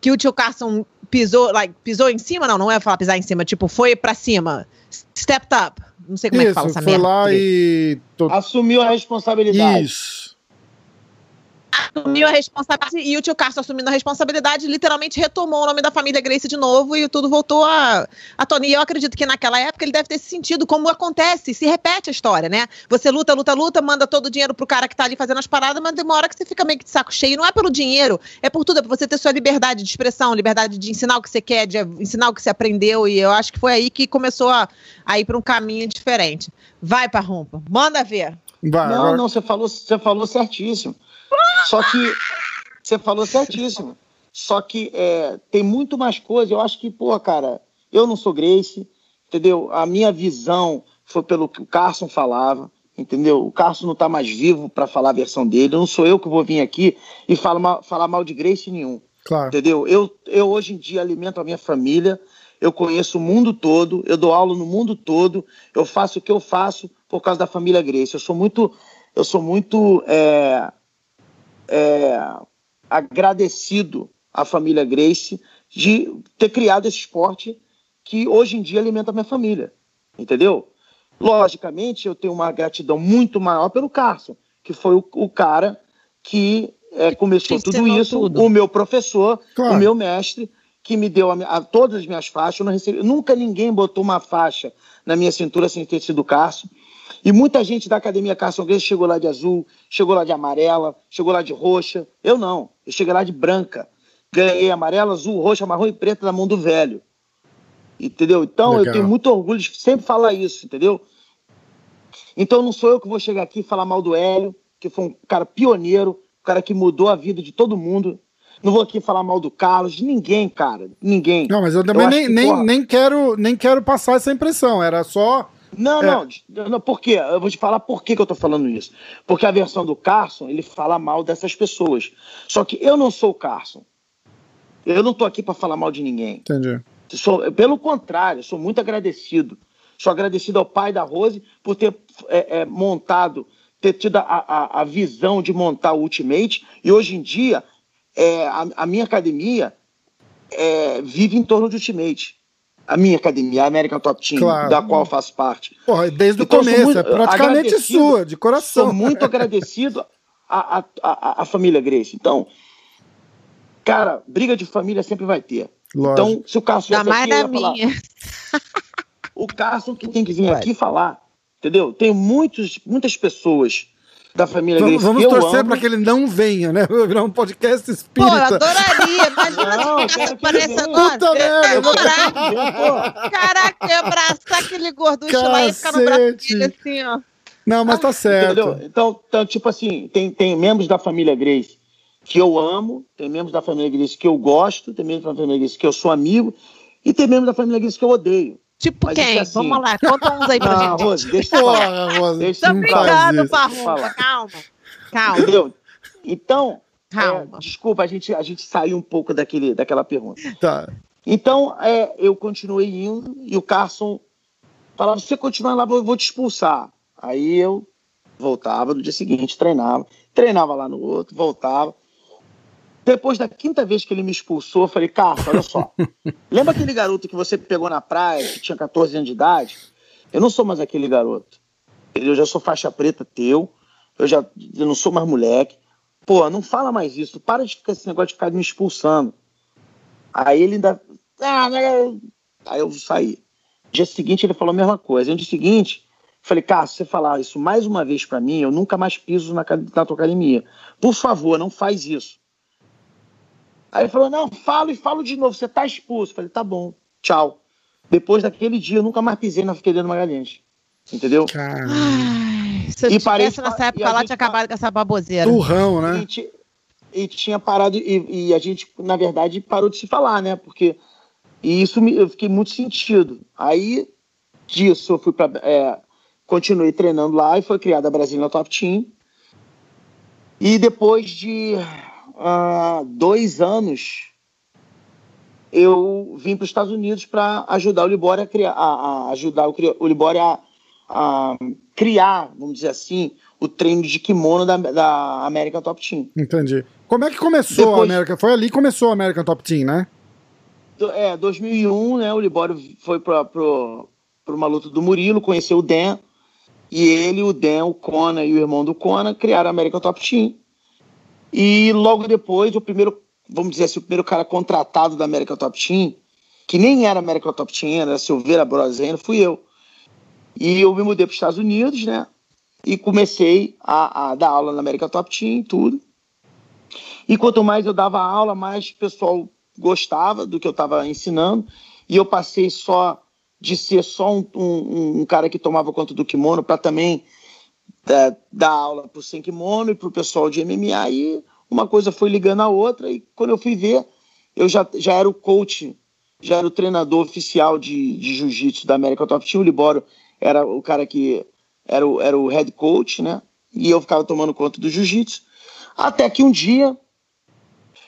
que o tio Carson pisou, like, pisou em cima, não, não é falar pisar em cima, tipo, foi pra cima, stepped up. Não sei como Isso, é que fala essa foi merda. lá e... Assumiu a responsabilidade. Isso assumiu a responsabilidade e o tio Carlos assumindo a responsabilidade literalmente retomou o nome da família Grace de novo e tudo voltou a, a Tony. E eu acredito que naquela época ele deve ter se sentido como acontece, se repete a história, né? Você luta, luta, luta, manda todo o dinheiro pro cara que tá ali fazendo as paradas, mas demora que você fica meio que de saco cheio. Não é pelo dinheiro, é por tudo, é por você ter sua liberdade de expressão, liberdade de ensinar o que você quer, de ensinar o que você aprendeu. E eu acho que foi aí que começou a, a ir para um caminho diferente. Vai, Parrumpa, manda ver. Vai, não, não, você falou, você falou certíssimo. Só que você falou certíssimo. Só que é, tem muito mais coisa. Eu acho que, pô, cara, eu não sou Grace, entendeu? A minha visão foi pelo que o Carson falava, entendeu? O Carson não está mais vivo para falar a versão dele. Não sou eu que vou vir aqui e falar mal, falar mal de Grace nenhum. Claro. Entendeu? Eu, eu hoje em dia alimento a minha família, eu conheço o mundo todo, eu dou aula no mundo todo, eu faço o que eu faço por causa da família Grace. Eu sou muito, eu sou muito é, é, agradecido à família Grace de ter criado esse esporte que hoje em dia alimenta a minha família, entendeu? Logicamente, eu tenho uma gratidão muito maior pelo Carson, que foi o, o cara que é, começou tudo isso, tudo. o meu professor, claro. o meu mestre, que me deu a, a, todas as minhas faixas. Eu recebi, nunca ninguém botou uma faixa na minha cintura sem ter sido Carson. E muita gente da Academia Carson Grace chegou lá de azul, chegou lá de amarela, chegou lá de roxa. Eu não. Eu cheguei lá de branca. Ganhei amarela, azul, roxa, marrom e preta na mão do velho. Entendeu? Então Legal. eu tenho muito orgulho de sempre falar isso, entendeu? Então não sou eu que vou chegar aqui e falar mal do Hélio, que foi um cara pioneiro, um cara que mudou a vida de todo mundo. Não vou aqui falar mal do Carlos, de ninguém, cara. Ninguém. Não, mas eu também eu nem, que, nem, porra... nem, quero, nem quero passar essa impressão. Era só não, é. não, não, por quê? Eu vou te falar por que, que eu tô falando isso. Porque a versão do Carson, ele fala mal dessas pessoas. Só que eu não sou o Carson. Eu não tô aqui para falar mal de ninguém. Entendi. Sou, pelo contrário, sou muito agradecido. Sou agradecido ao pai da Rose por ter é, é, montado, ter tido a, a, a, visão de montar o Ultimate. E hoje em dia, é, a, a minha academia é, vive em torno de Ultimate a minha academia, a American Top Team, claro. da qual faço parte. Porra, desde então, o começo, é praticamente sua, de coração. Sou muito agradecido à, à, à, à família Grace. Então, cara, briga de família sempre vai ter. Lógico. Então, se o Carson da mais da minha. o Carson que tem que vir aqui falar, entendeu? Tem muitos, muitas pessoas da família Grace. Vamos torcer para que ele não venha, né? Vai virar um podcast espírita. Pô, eu adoraria. Imagina não, se aparece agora. Puta merda. Caraca, caraca, eu abraçar aquele gorducho lá e ficar no braço dele assim, ó. Não, mas tá certo. Então, então, tipo assim, tem, tem membros da família Grace que eu amo, tem membros da família Grace que eu gosto, tem membros da família Grace que eu sou amigo, e tem membros da família Grace que eu odeio. Tipo Mas quem? Assim... Vamos lá, conta uns aí pra não, gente. Rose, deixa eu falar. Rose, deixa Tô brincando, Parrumba, calma. Calma. Entendeu? Então, é, desculpa, a gente, a gente saiu um pouco daquele, daquela pergunta. Tá. Então, é, eu continuei indo e o Carson falava: se você continuar lá, eu vou te expulsar. Aí eu voltava no dia seguinte, treinava, treinava lá no outro, voltava. Depois da quinta vez que ele me expulsou, eu falei, Carlos, olha só. lembra aquele garoto que você pegou na praia, que tinha 14 anos de idade? Eu não sou mais aquele garoto. Eu já sou faixa preta teu, eu já eu não sou mais moleque. Pô, não fala mais isso, para de ficar esse negócio de ficar me expulsando. Aí ele ainda. Ah? Aí eu saí. Dia seguinte ele falou a mesma coisa. No dia seguinte, falei, Carlos, se você falar isso mais uma vez para mim, eu nunca mais piso na, na tua academia. Por favor, não faz isso. Aí ele falou: não, falo e falo de novo, você tá expulso. Eu falei, tá bom, tchau. Depois daquele dia, eu nunca mais pisei na Figueiredo Magalhães. Entendeu? Ai, se eu e tivesse nessa época lá, tinha acabado com essa baboseira. Turrão, né? E, e tinha parado, e, e, a gente, na verdade, parou de se falar, né? Porque. E isso me, eu fiquei muito sentido. Aí, disso, eu fui para. É, continuei treinando lá e foi criada a Brasília Top Team. E depois de há dois anos, eu vim para os Estados Unidos para ajudar o Libório a criar, a, a ajudar o, o Libório a, a, criar, vamos dizer assim, o treino de kimono da, da American Top Team. Entendi. Como é que começou Depois, a América? Foi ali que começou a American Top Team, né? É, 2001, né? O Libório foi para uma luta do Murilo, conheceu o Dan. E ele, o Dan, o Kona e o irmão do Kona criaram a American Top Team. E logo depois, o primeiro, vamos dizer assim, o primeiro cara contratado da América Top Team, que nem era América Top Team, era Silveira Broseno, fui eu. E eu me mudei para os Estados Unidos, né? E comecei a, a, dar aula na América Top Team tudo. E quanto mais eu dava aula, mais o pessoal gostava do que eu estava ensinando. E eu passei só de ser só um, um, um cara que tomava conta do kimono para também é, dar aula para o sem kimono e para o pessoal de MMA e uma coisa foi ligando a outra e quando eu fui ver, eu já, já era o coach, já era o treinador oficial de, de jiu-jitsu da América Top Team, o Libório era o cara que era o, era o head coach, né? E eu ficava tomando conta do jiu-jitsu. Até que um dia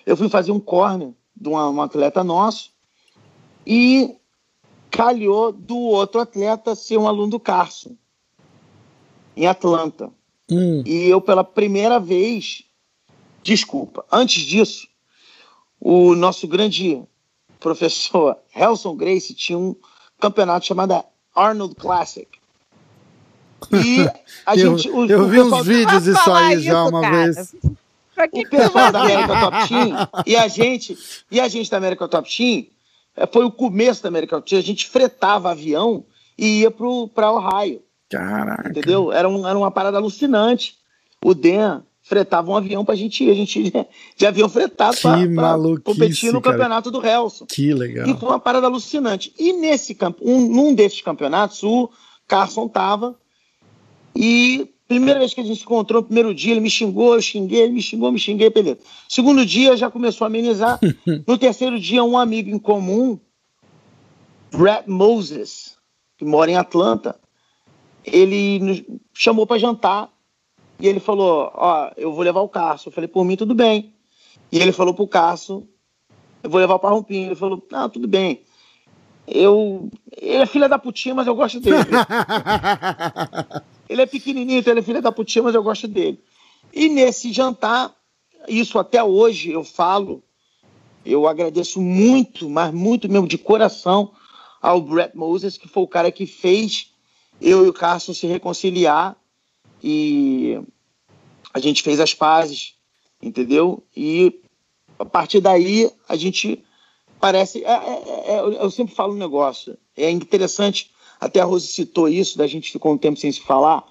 eu fui fazer um corner de uma, um atleta nosso e calhou do outro atleta ser um aluno do Carson em Atlanta. Hum. E eu, pela primeira vez, desculpa, antes disso, o nosso grande professor Helson Grace tinha um campeonato chamado Arnold Classic. E a eu, gente. O, eu o vi uns vídeos disso aí isso, já uma cara. vez. O pessoal da América Top Team e a gente, e a gente da América Top Team, eh, foi o começo da América Top Team, a gente fretava avião e ia para Ohio. Caraca. Entendeu? Era, um, era uma parada alucinante. O Dan fretava um avião pra gente ir. A gente ia de avião fretado que pra, pra competir no cara. campeonato do Helson. Que legal. E foi uma parada alucinante. E nesse um, num desses campeonatos, o Carson tava. E primeira vez que a gente se encontrou, no primeiro dia, ele me xingou, eu xinguei, ele me xingou, me xinguei, beleza. Segundo dia, já começou a amenizar. no terceiro dia, um amigo em comum, Brett Moses, que mora em Atlanta, ele nos chamou para jantar e ele falou: Ó, eu vou levar o Cássio. Eu falei: Por mim, tudo bem. E ele falou pro Cássio: Eu vou levar o Parrumpinho. Ele falou: Não, tudo bem. Eu. Ele é filha da putinha, mas eu gosto dele. ele é pequenininho, então ele é filha da putinha, mas eu gosto dele. E nesse jantar, isso até hoje eu falo, eu agradeço muito, mas muito mesmo de coração ao Brett Moses, que foi o cara que fez eu e o Carson se reconciliar e a gente fez as pazes, entendeu? E a partir daí a gente parece. É, é, é, eu sempre falo um negócio. É interessante, até a Rose citou isso, da gente ficou um tempo sem se falar.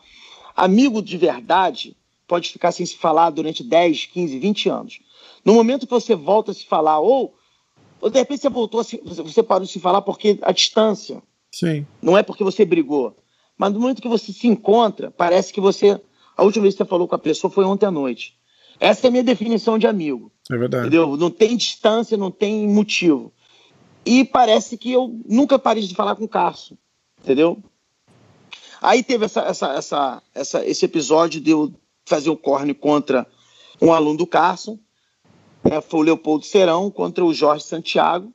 Amigo de verdade pode ficar sem se falar durante 10, 15, 20 anos. No momento que você volta a se falar, ou, ou de repente você voltou a se, você parou de se falar porque a distância. Sim. Não é porque você brigou. Mas no momento que você se encontra, parece que você. A última vez que você falou com a pessoa foi ontem à noite. Essa é a minha definição de amigo. É verdade. Entendeu? Não tem distância, não tem motivo. E parece que eu nunca parei de falar com o Carson. Entendeu? Aí teve essa, essa, essa, essa, esse episódio de eu fazer o corne contra um aluno do Carson. Né? Foi o Leopoldo Serão contra o Jorge Santiago.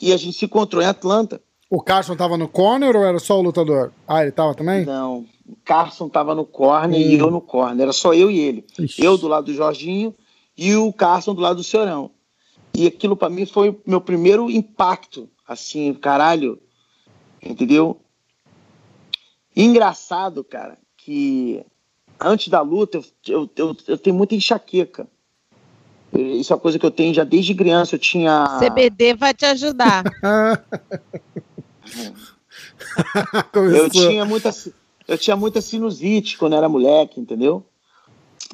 E a gente se encontrou em Atlanta. O Carson tava no corner ou era só o lutador? Ah, ele tava também? Não, o Carson tava no corner hum. e eu no corner. Era só eu e ele. Ixi. Eu do lado do Jorginho e o Carson do lado do Senhorão. E aquilo para mim foi meu primeiro impacto. Assim, caralho. Entendeu? engraçado, cara, que antes da luta eu, eu, eu, eu tenho muita enxaqueca. Isso é uma coisa que eu tenho já desde criança. Eu tinha. CBD vai te ajudar. eu tinha muita, eu tinha muita sinusite quando era moleque, entendeu?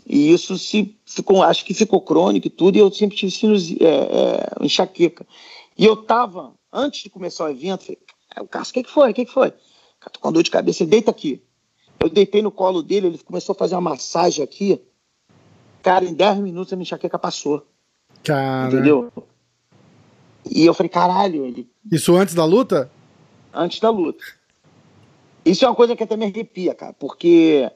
E isso se ficou, acho que ficou crônico e tudo, e eu sempre tive sinusite, é, é, enxaqueca. E eu tava, antes de começar o evento, falei, o Cássio, o que, que foi? O que, que foi? Cara, tô com dor de cabeça, ele deita aqui. Eu deitei no colo dele, ele começou a fazer uma massagem aqui. Cara, em 10 minutos a minha enxaqueca passou. Cara. Entendeu? E eu falei, caralho, ele. Isso antes da luta? Antes da luta. Isso é uma coisa que até me arrepia, cara, porque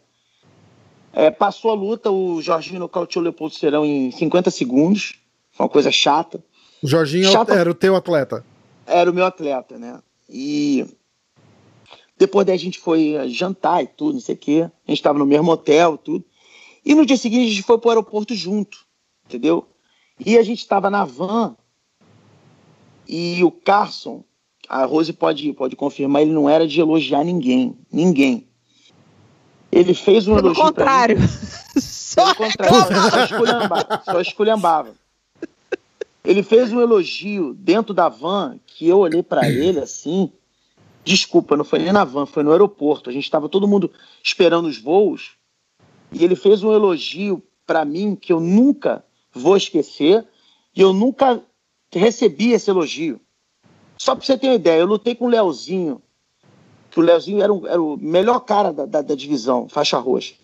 é, passou a luta, o Jorginho nocauteou o Leopoldo Serão em 50 segundos. Foi uma coisa chata. O Jorginho chata, era o teu atleta? Era o meu atleta, né? E depois daí a gente foi jantar e tudo, não sei o quê. A gente estava no mesmo hotel, tudo. E no dia seguinte a gente foi para o aeroporto junto, entendeu? E a gente estava na van e o Carson, a Rose pode, pode confirmar, ele não era de elogiar ninguém, ninguém. Ele fez um Pelo elogio contrário. Só Pelo contrário, só esculhambava, só esculhambava. Ele fez um elogio dentro da van que eu olhei para ele assim, Desculpa, não foi nem na van, foi no aeroporto. A gente estava todo mundo esperando os voos e ele fez um elogio para mim que eu nunca vou esquecer e eu nunca recebi esse elogio. Só para você ter uma ideia, eu lutei com o Leozinho, que o Leozinho era, um, era o melhor cara da, da, da, divisão, faixa roxa.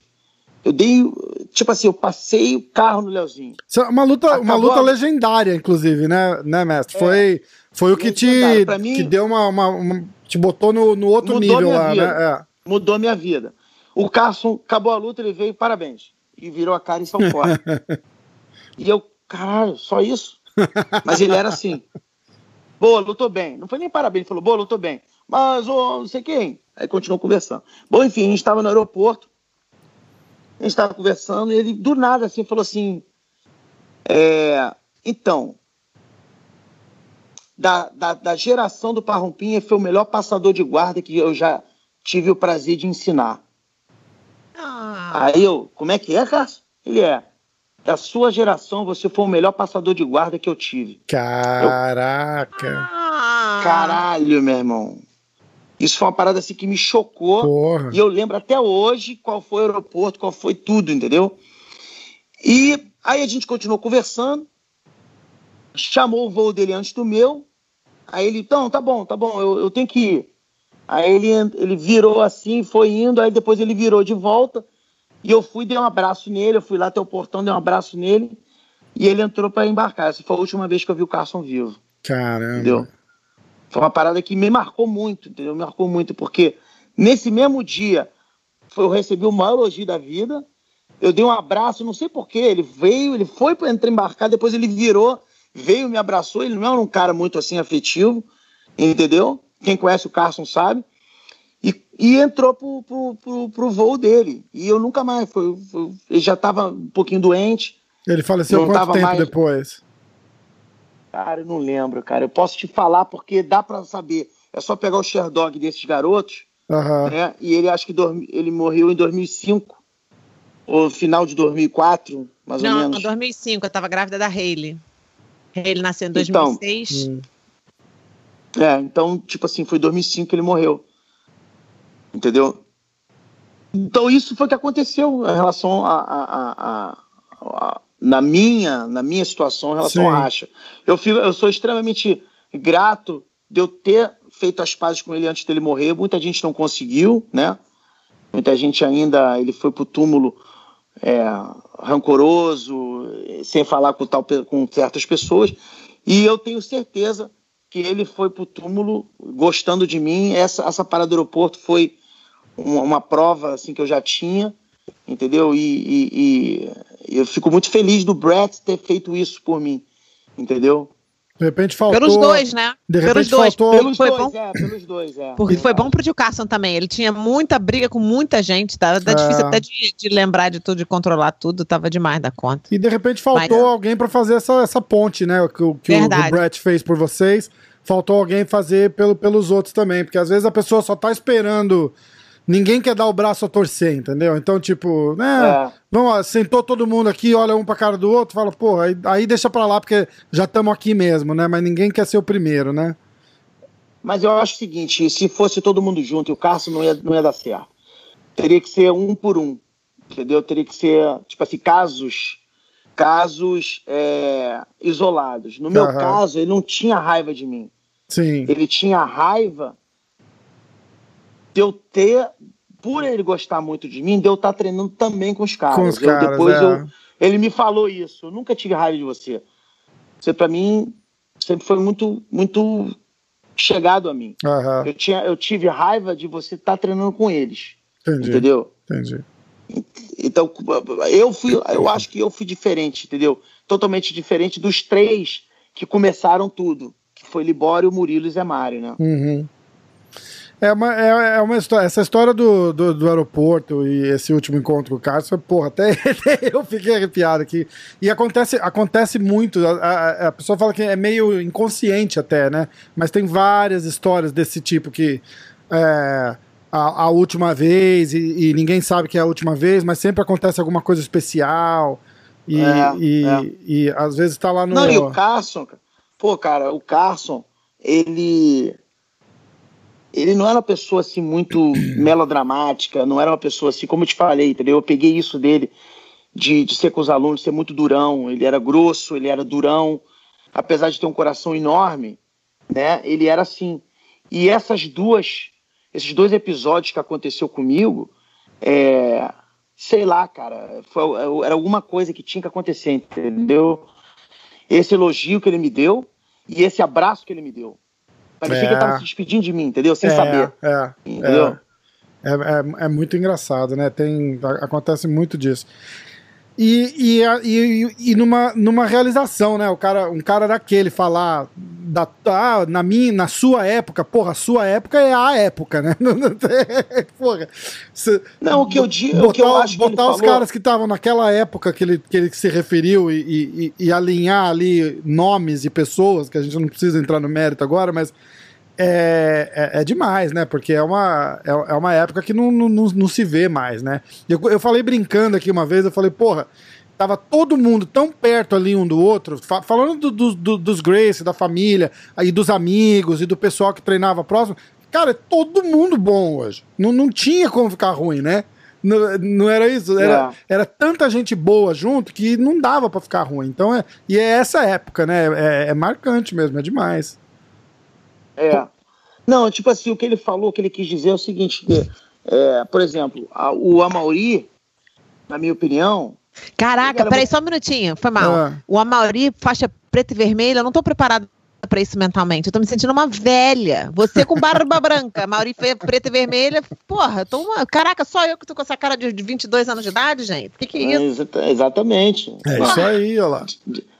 Eu dei, tipo assim, eu passei o carro no Leozinho. É uma luta, uma luta legendária, inclusive, né, né mestre? Foi, é, foi o que te mim, que deu uma, uma, uma te botou no, no outro nível lá, vida. né? É. Mudou minha vida. O Carson acabou a luta, ele veio, parabéns. E virou a cara em São Paulo. e eu, caralho, só isso? Mas ele era assim. Boa, lutou bem. Não foi nem parabéns, ele falou, boa, lutou bem. Mas, oh, não sei quem. Aí continuou conversando. Bom, enfim, a gente estava no aeroporto. A gente estava conversando e ele, do nada, assim, falou assim: é, Então, da, da, da geração do Parrumpinha, foi o melhor passador de guarda que eu já tive o prazer de ensinar. Ah. Aí eu, como é que é, Cássio? Ele é. Da sua geração, você foi o melhor passador de guarda que eu tive. Caraca! Eu, ah. Caralho, meu irmão. Isso foi uma parada assim que me chocou. Porra. E eu lembro até hoje qual foi o aeroporto, qual foi tudo, entendeu? E aí a gente continuou conversando. Chamou o voo dele antes do meu. Aí ele, então, tá bom, tá bom, eu, eu tenho que ir. Aí ele, ele virou assim, foi indo, aí depois ele virou de volta. E eu fui, dei um abraço nele, eu fui lá até o portão, dei um abraço nele. E ele entrou para embarcar. Essa foi a última vez que eu vi o Carson vivo. Caramba. Entendeu? Foi uma parada que me marcou muito, entendeu? Me marcou muito, porque nesse mesmo dia eu recebi o maior elogio da vida. Eu dei um abraço, não sei porquê. Ele veio, ele foi para entrar embarcar, depois ele virou veio, me abraçou. Ele não é um cara muito assim afetivo, entendeu? Quem conhece o Carson sabe. E, entrou pro, pro, pro, pro, voo dele. E eu nunca mais. Foi, foi ele já estava um pouquinho doente. Ele faleceu quanto tempo mais... depois? Cara, eu não lembro, cara. Eu posso te falar porque dá para saber. É só pegar o Sherdog desses garotos. Uhum. Né? E ele acho que dormi... ele morreu em 2005. Ou final de 2004, mais não, ou menos. Não, 2005. Eu estava grávida da Hayley. Ele nasceu em 2006. Então, É, então, tipo assim, foi em 2005 que ele morreu. Entendeu? Então, isso foi o que aconteceu em relação a, a, a, a na minha na minha situação em relação Sim. à racha. Eu, fico, eu sou extremamente grato de eu ter feito as pazes com ele antes dele morrer. Muita gente não conseguiu, né? Muita gente ainda, ele foi pro túmulo é, rancoroso, sem falar com, tal, com certas pessoas. E eu tenho certeza que ele foi pro túmulo gostando de mim. Essa, essa parada do aeroporto foi uma, uma prova assim que eu já tinha, entendeu? E, e- e eu fico muito feliz do Brett ter feito isso por mim, entendeu? De repente faltou. Pelos dois, né? De Pelos repente dois. faltou- Pelos foi dois, bom. é, pelos dois, é. Porque foi bom pro Dio Carson também. Ele tinha muita briga com muita gente, tá? Tá É. difícil até de, de lembrar de tudo, de controlar tudo, tava demais da conta. E de repente faltou Mas- alguém pra fazer essa, essa ponte, né? Que, o- que o, o Brett fez por vocês. Faltou alguém fazer pelo, pelos outros também. Porque às vezes a pessoa só tá esperando. Ninguém quer dar o braço a torcer, entendeu? Então, tipo, né? É. Vamos lá, sentou todo mundo aqui, olha um pra cara do outro, fala, porra, aí, aí deixa pra lá, porque já estamos aqui mesmo, né? Mas ninguém quer ser o primeiro, né? Mas eu acho o seguinte, se fosse todo mundo junto e o Carson não ia, não ia dar certo. Teria que ser um por um, entendeu? Teria que ser, tipo assim, casos casos é, isolados. No meu Aham. caso, ele não tinha raiva de mim. Sim. Ele tinha raiva de eu ter, por ele gostar muito de mim, de eu estar treinando também com os caras. Com os Eu- caras, depois é. eu, ele me falou isso. Eu nunca tive raiva de você. Você, pra mim, sempre foi muito, muito chegado a mim. Aham, Eu, tinha, eu tive raiva de você estar treinando com eles. entendi. Entendeu? Entendi. Então, eu fui, eu acho que eu fui diferente, entendeu? Totalmente diferente dos três que começaram tudo, que foi Libório, Murilo e Zé Mário, né? Uhum. É uma, é, é uma história. Essa história do, do, do aeroporto e esse último encontro com o Carlos, foi, porra, até, até eu fiquei arrepiado aqui. E acontece, acontece muito. A, a- a pessoa fala que é meio inconsciente até, né? Mas tem várias histórias desse tipo que. é, a, a última vez e, e ninguém sabe que é a última vez, mas sempre acontece alguma coisa especial. E, É, e, é. e às vezes tá lá no. Não, e o Carson, pô, cara, o Carson, ele. Ele não era uma pessoa assim muito melodramática, não era uma pessoa assim, como eu te falei, entendeu? Eu peguei isso dele de, de ser com os alunos, ser muito durão. Ele era grosso, ele era durão, apesar de ter um coração enorme, né? Ele era assim. E essas duas, esses dois episódios que aconteceu comigo, é, sei lá, cara, foi, era alguma coisa que tinha que acontecer, entendeu? Esse elogio que ele me deu e esse abraço que ele me deu. Parecia É. que ele estava se despedindo de mim, entendeu? Sem é, saber. É, Entendeu? É, é, é muito engraçado, né? Tem, acontece muito disso. E, e, e, e numa, numa realização, né? O cara, um cara daquele falar da, ah, na, minha, na sua época, porra, a sua época é a época, né? Porra, cê- Não, o que eu digo, botar, o que eu acho botar os falou- caras que estavam naquela época que ele, que ele se referiu e, e, e- e alinhar ali nomes e pessoas, que a gente não precisa entrar no mérito agora, mas é, é, é demais, né? Porque é uma, é, é uma época que não, não, não, não se vê mais, né? Eu, eu falei brincando aqui uma vez, eu falei, porra, tava todo mundo tão perto ali um do outro, fa- falando do- do- do- dos Grace, da família, aí dos amigos e do pessoal que treinava próximo. Cara, é todo mundo bom hoje. Não, não tinha como ficar ruim, né? Não, não era isso? Era, era tanta gente boa junto que não dava pra ficar ruim. Então, é, e é essa época, né? É, é marcante mesmo, é demais. É. Não, tipo assim, o que ele falou, o que ele quis dizer é o seguinte, que, é, por exemplo, a- o Amauri, na minha opinião, Caraca, Cara, peraí, mas- só um minutinho, foi mal. Ah. O Amauri, faixa preta e vermelha, eu não tô preparado pra isso mentalmente. Eu tô me sentindo uma velha. Você com barba branca, Mauri fe- preta e vermelha. Porra, tô uma. Caraca, só eu que tô com essa cara de de 22 anos de idade, gente. O que, que é isso? Exa- exatamente. É isso aí, olha lá.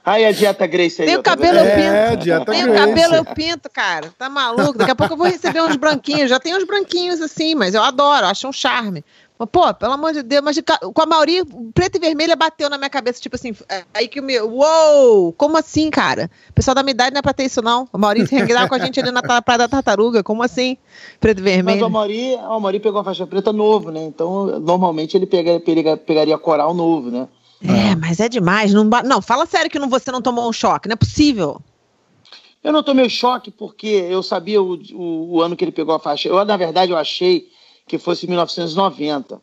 Aí a dieta Grace aí. Tem ó, o tá cabelo eu É, pinto. dieta Tem o cabelo eu pinto, cara. Tá maluco? Daqui a pouco eu vou receber uns branquinhos. Já tem uns branquinhos assim, mas eu adoro, acho um charme. Mas, pô, pelo amor de Deus, mas de com a Mauri, preto e vermelha bateu na minha cabeça, tipo assim, é, aí que o meu. Uou! Como assim, cara? O pessoal da minha idade não é pra ter isso, não. O Mauri grava com a gente ali na Praia da Tartaruga. Como assim? Preto e Mas vermelho. o Amaury, o Amaury pegou a faixa preta novo, né? Então, normalmente ele pega, pega- pegaria coral novo, né? É, mas é demais. Não, não, fala sério que não, você não tomou um choque. Não é possível. Eu não tomei choque porque eu sabia o, o, o, ano que ele pegou a faixa. Eu, na verdade, eu achei que fosse 1990,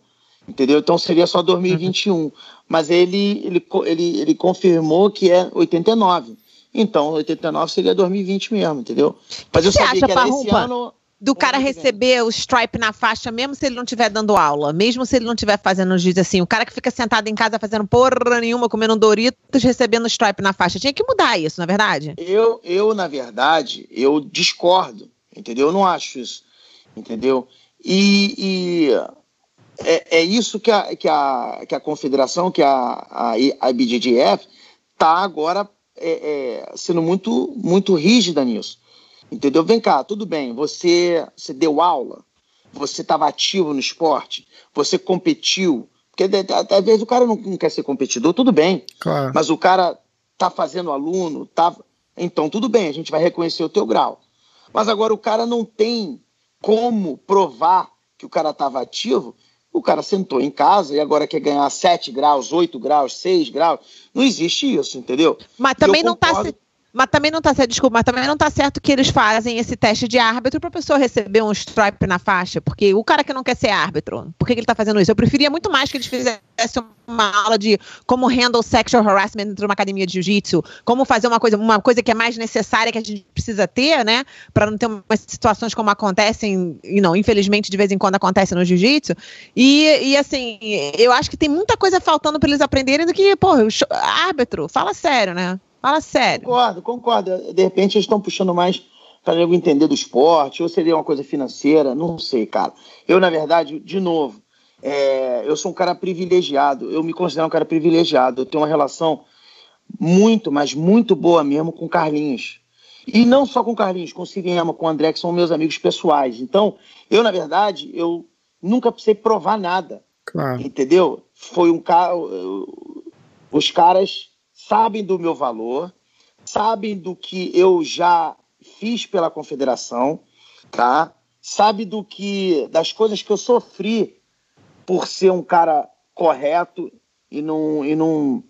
entendeu? Então seria só 2021. Uhum. Mas ele, ele, ele, ele confirmou que é 89. Então, 89 seria 2020 mesmo, entendeu? Mas eu Você sabia acha, que era Parrumpa, esse ano do cara receber o stripe na faixa, mesmo se ele não estiver dando aula, mesmo se ele não estiver fazendo jiu assim, o cara que fica sentado em casa fazendo porra nenhuma, comendo Doritos, recebendo o stripe na faixa. Tinha que mudar isso, na é verdade? Eu, eu, na verdade, eu discordo, entendeu? Eu não acho isso, entendeu? E, e é, é, isso que a, que, a, que a confederação, que a, a, a IBJJF, está agora é, é, sendo muito, muito rígida nisso Entendeu? Vem cá, tudo bem, você, você deu aula, você estava ativo no esporte, você competiu, porque às vezes o cara não, não quer ser competidor, tudo bem, claro. mas o cara tá fazendo aluno, tá, então tudo bem, a gente vai reconhecer o teu grau. Mas agora o cara não tem como provar que o cara estava ativo, o cara sentou em casa e agora quer ganhar 7 graus, 8 graus, 6 graus. Não existe isso, entendeu? Mas também não está mas também não tá certo, desculpa, mas também não tá certo que eles fazem esse teste de árbitro para a pessoa receber um stripe na faixa, porque o cara que não quer ser árbitro, por que, que ele tá fazendo isso? Eu preferia muito mais que eles fizessem uma aula de como handle sexual harassment dentro de uma academia de jiu-jitsu, como fazer uma coisa, uma coisa que é mais necessária que a gente precisa ter, né, para não ter umas situações como acontecem, e não, infelizmente de vez em quando acontece no jiu-jitsu. E, e assim, eu acho que tem muita coisa faltando para eles aprenderem do que, pô, árbitro, fala sério, né? Fala sério. Concordo, concordo. De repente eles estão puxando mais para nego entender do esporte, ou seria uma coisa financeira, não sei, cara. Eu, na verdade, de novo, é, eu sou um cara privilegiado, eu me considero um cara privilegiado, eu tenho uma relação muito, mas muito boa mesmo com Carlinhos. E não só com Carlinhos, com o Siriema, com o André, que são meus amigos pessoais. Então, eu, na verdade, eu nunca precisei provar nada. Claro. Entendeu? Foi um cara. Os caras sabem do meu valor, sabem do que eu já fiz pela confederação, tá? Sabe do que das coisas que eu sofri por ser um cara correto e não e não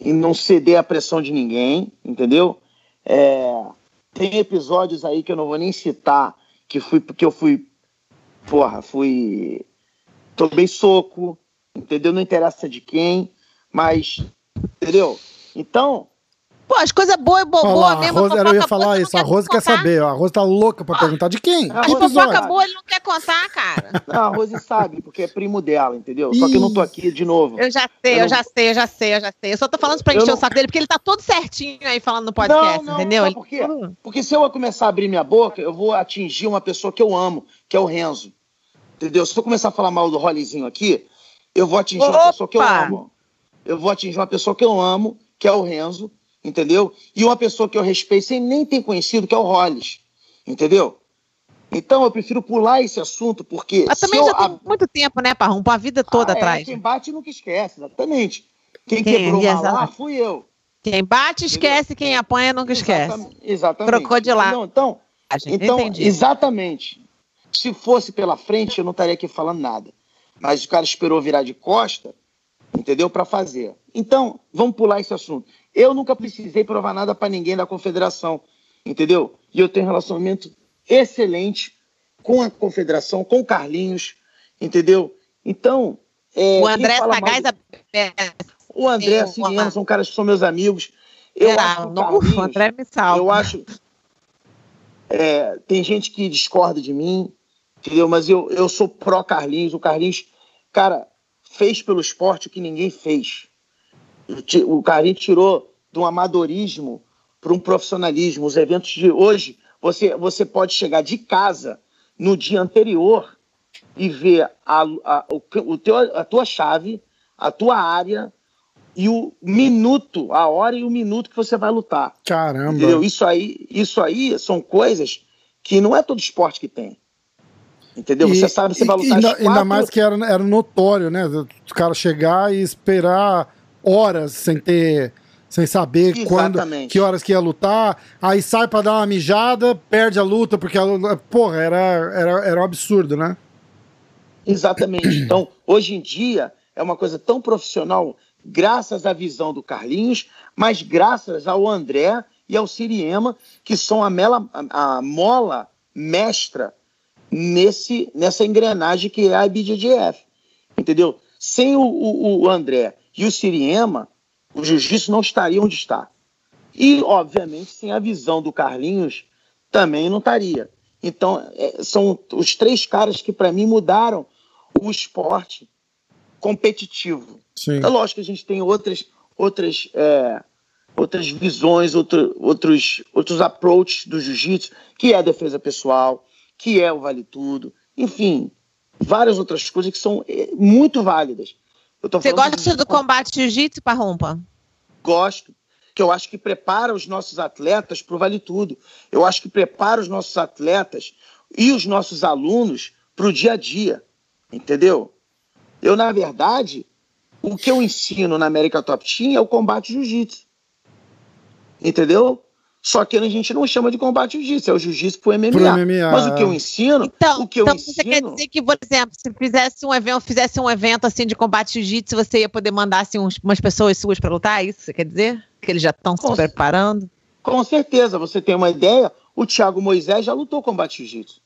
e não ceder à pressão de ninguém, entendeu? É, tem episódios aí que eu não vou nem citar que fui porque eu fui porra, fui tomei soco, entendeu? Não interessa de quem, mas entendeu? Então. Pô, as coisas boas, boa, boa mesmo. A Rose, eu ia falar isso. A Rose quer contar. saber. A Rose tá louca pra ah, perguntar de quem? A Rose fofoca boa ele não quer contar, cara. Não, a Rose sabe, porque é primo dela, entendeu? Só que eu não tô aqui de novo. Eu já sei, eu, eu não... já sei, eu já sei, eu já sei. Eu só tô falando pra encher não... o saco dele, porque ele tá todo certinho aí falando no podcast, não, não, entendeu? Sabe por quê? Porque se eu começar a abrir minha boca, eu vou atingir uma pessoa que eu amo, que é o Renzo. Entendeu? Se eu começar a falar mal do Rollizinho aqui, eu vou atingir Opa! uma pessoa que eu amo. Eu vou atingir uma pessoa que eu amo que é o Renzo, entendeu? E uma pessoa que eu respeito sem nem ter conhecido, que é o Hollis, entendeu? Então eu prefiro pular esse assunto, porque. Mas também já tem muito tempo, né, Parrum? A vida toda ah, é, atrás. Quem bate nunca esquece, exatamente. Quem, quem quebrou uma lá fui eu. Quem bate esquece, quem apanha nunca esquece. Exatamente. exatamente. Crocodilar. Não, então, então exatamente. Se fosse pela frente, eu não estaria aqui falando nada. Mas o cara esperou virar de costa, entendeu? Para fazer. Então, vamos pular esse assunto. Eu nunca precisei provar nada para ninguém da confederação, entendeu? E eu tenho um relacionamento excelente com a confederação, com o Carlinhos, entendeu? Então. É, o André Sagaz. O André, a Siriana, são caras que são meus amigos. Eu Era, acho o, o André me salva. Eu acho. É, tem gente que discorda de mim, entendeu? Mas eu, eu sou pró-Carlinhos. O Carlinhos, cara, fez pelo esporte o que ninguém fez. O Carlinhos tirou de um amadorismo para um profissionalismo. Os eventos de hoje, você, você pode chegar de casa no dia anterior e ver a, a, o, o teu, a tua chave, a tua área e o minuto, a hora e o minuto que você vai lutar. Caramba! Entendeu? Isso aí, isso aí são coisas que não é todo esporte que tem. Entendeu? E, você sabe, você vai lutar ainda, quatro... ainda mais que era, era notório, né? Os caras chegar e esperar horas sem ter. Sem saber Exatamente. quando, que horas que ia lutar, aí sai para dar uma mijada, perde a luta, porque a, porra, era, era, era um absurdo, né? Exatamente. Então, hoje em dia, é uma coisa tão profissional, graças à visão do Carlinhos, mas graças ao André e ao Siriema, que são a, mela, a, a mola mestra nesse, nessa engrenagem que é a IBJJF. Entendeu? Sem o, o, o André e o Siriema, o jiu-jitsu não estaria onde está. E, obviamente, sem a visão do Carlinhos, também não estaria. Então, é, são os três caras que, para mim, mudaram o esporte competitivo. Sim. É lógico que a gente tem outras, outras, é, outras visões, outro, outros, outros approaches do jiu-jitsu, que é a defesa pessoal, que é o vale tudo, enfim, várias outras coisas que são é, muito válidas. Você gosta do combate jiu-jitsu, Parrompa? Gosto que eu acho que prepara os nossos atletas para o Vale Tudo. Eu acho que prepara os nossos atletas e os nossos alunos para o dia a dia. Entendeu? Eu, na verdade, o que eu ensino na América Top Team é o combate jiu-jitsu. Entendeu? Só que a gente não chama de combate jiu-jitsu, é o jiu-jitsu pro MMA. pro MMA. Mas o que eu ensino. Então, o que eu então ensino... você quer dizer que, por exemplo, se fizesse um evento, fizesse um evento assim de combate jiu-jitsu, você ia poder mandar assim, uns, umas pessoas suas para lutar? É isso você quer dizer? Que eles já estão se preparando? Com certeza, você tem uma ideia. O Thiago Moisés já lutou combate jiu-jitsu.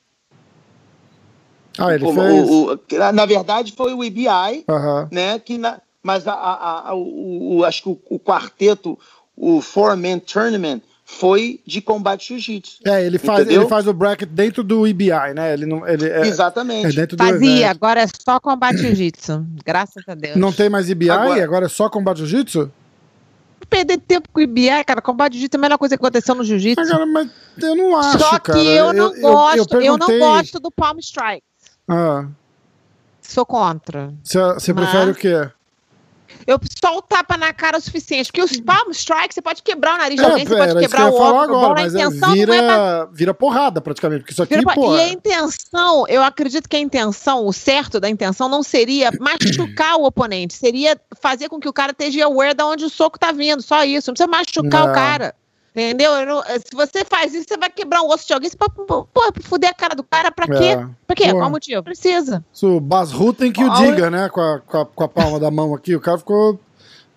Ah, ele Como, fez. O, o, na verdade, foi o IBI, né? Que na, mas a, a, a, o, o, acho que o, o quarteto, o Four-Man Tournament, foi de combate jiu-jitsu. É, ele faz, ele faz o bracket dentro do IBI, né? Ele não, ele é, Exatamente. É dentro do Fazia, evento. agora é só combate jiu-jitsu. Graças a Deus. Não tem mais IBI, agora, agora é só combate jiu-jitsu? Perder tempo com o IBI, cara, combate jiu-jitsu é a melhor coisa que aconteceu no jiu-jitsu. Mas, mas eu não acho, Só que cara. eu não eu, gosto, eu, eu, eu, não gosto do Palm Strike. Ah. Sou contra. Você prefere o quê? Eu só o tapa na cara é o suficiente. Porque os palm strike, você pode quebrar o nariz de é, alguém, você pode quebrar o óculos. Agora, mas a é intenção vira, não é pra... vira porrada, praticamente. Porque isso aqui, vira, E a intenção, eu acredito que a intenção, o certo da intenção, não seria machucar o oponente. Seria fazer com que o cara esteja aware de onde o soco tá vindo. Só isso. Não precisa machucar não. o cara. Entendeu? Não, se você faz isso, você vai quebrar o osso de alguém. Você pode, pô, fuder a cara do cara pra quê? É. Pra quê? Pô. Qual motivo? Precisa. O Basru tem que o diga, né? Com a, com, a, com a palma da mão aqui. O cara ficou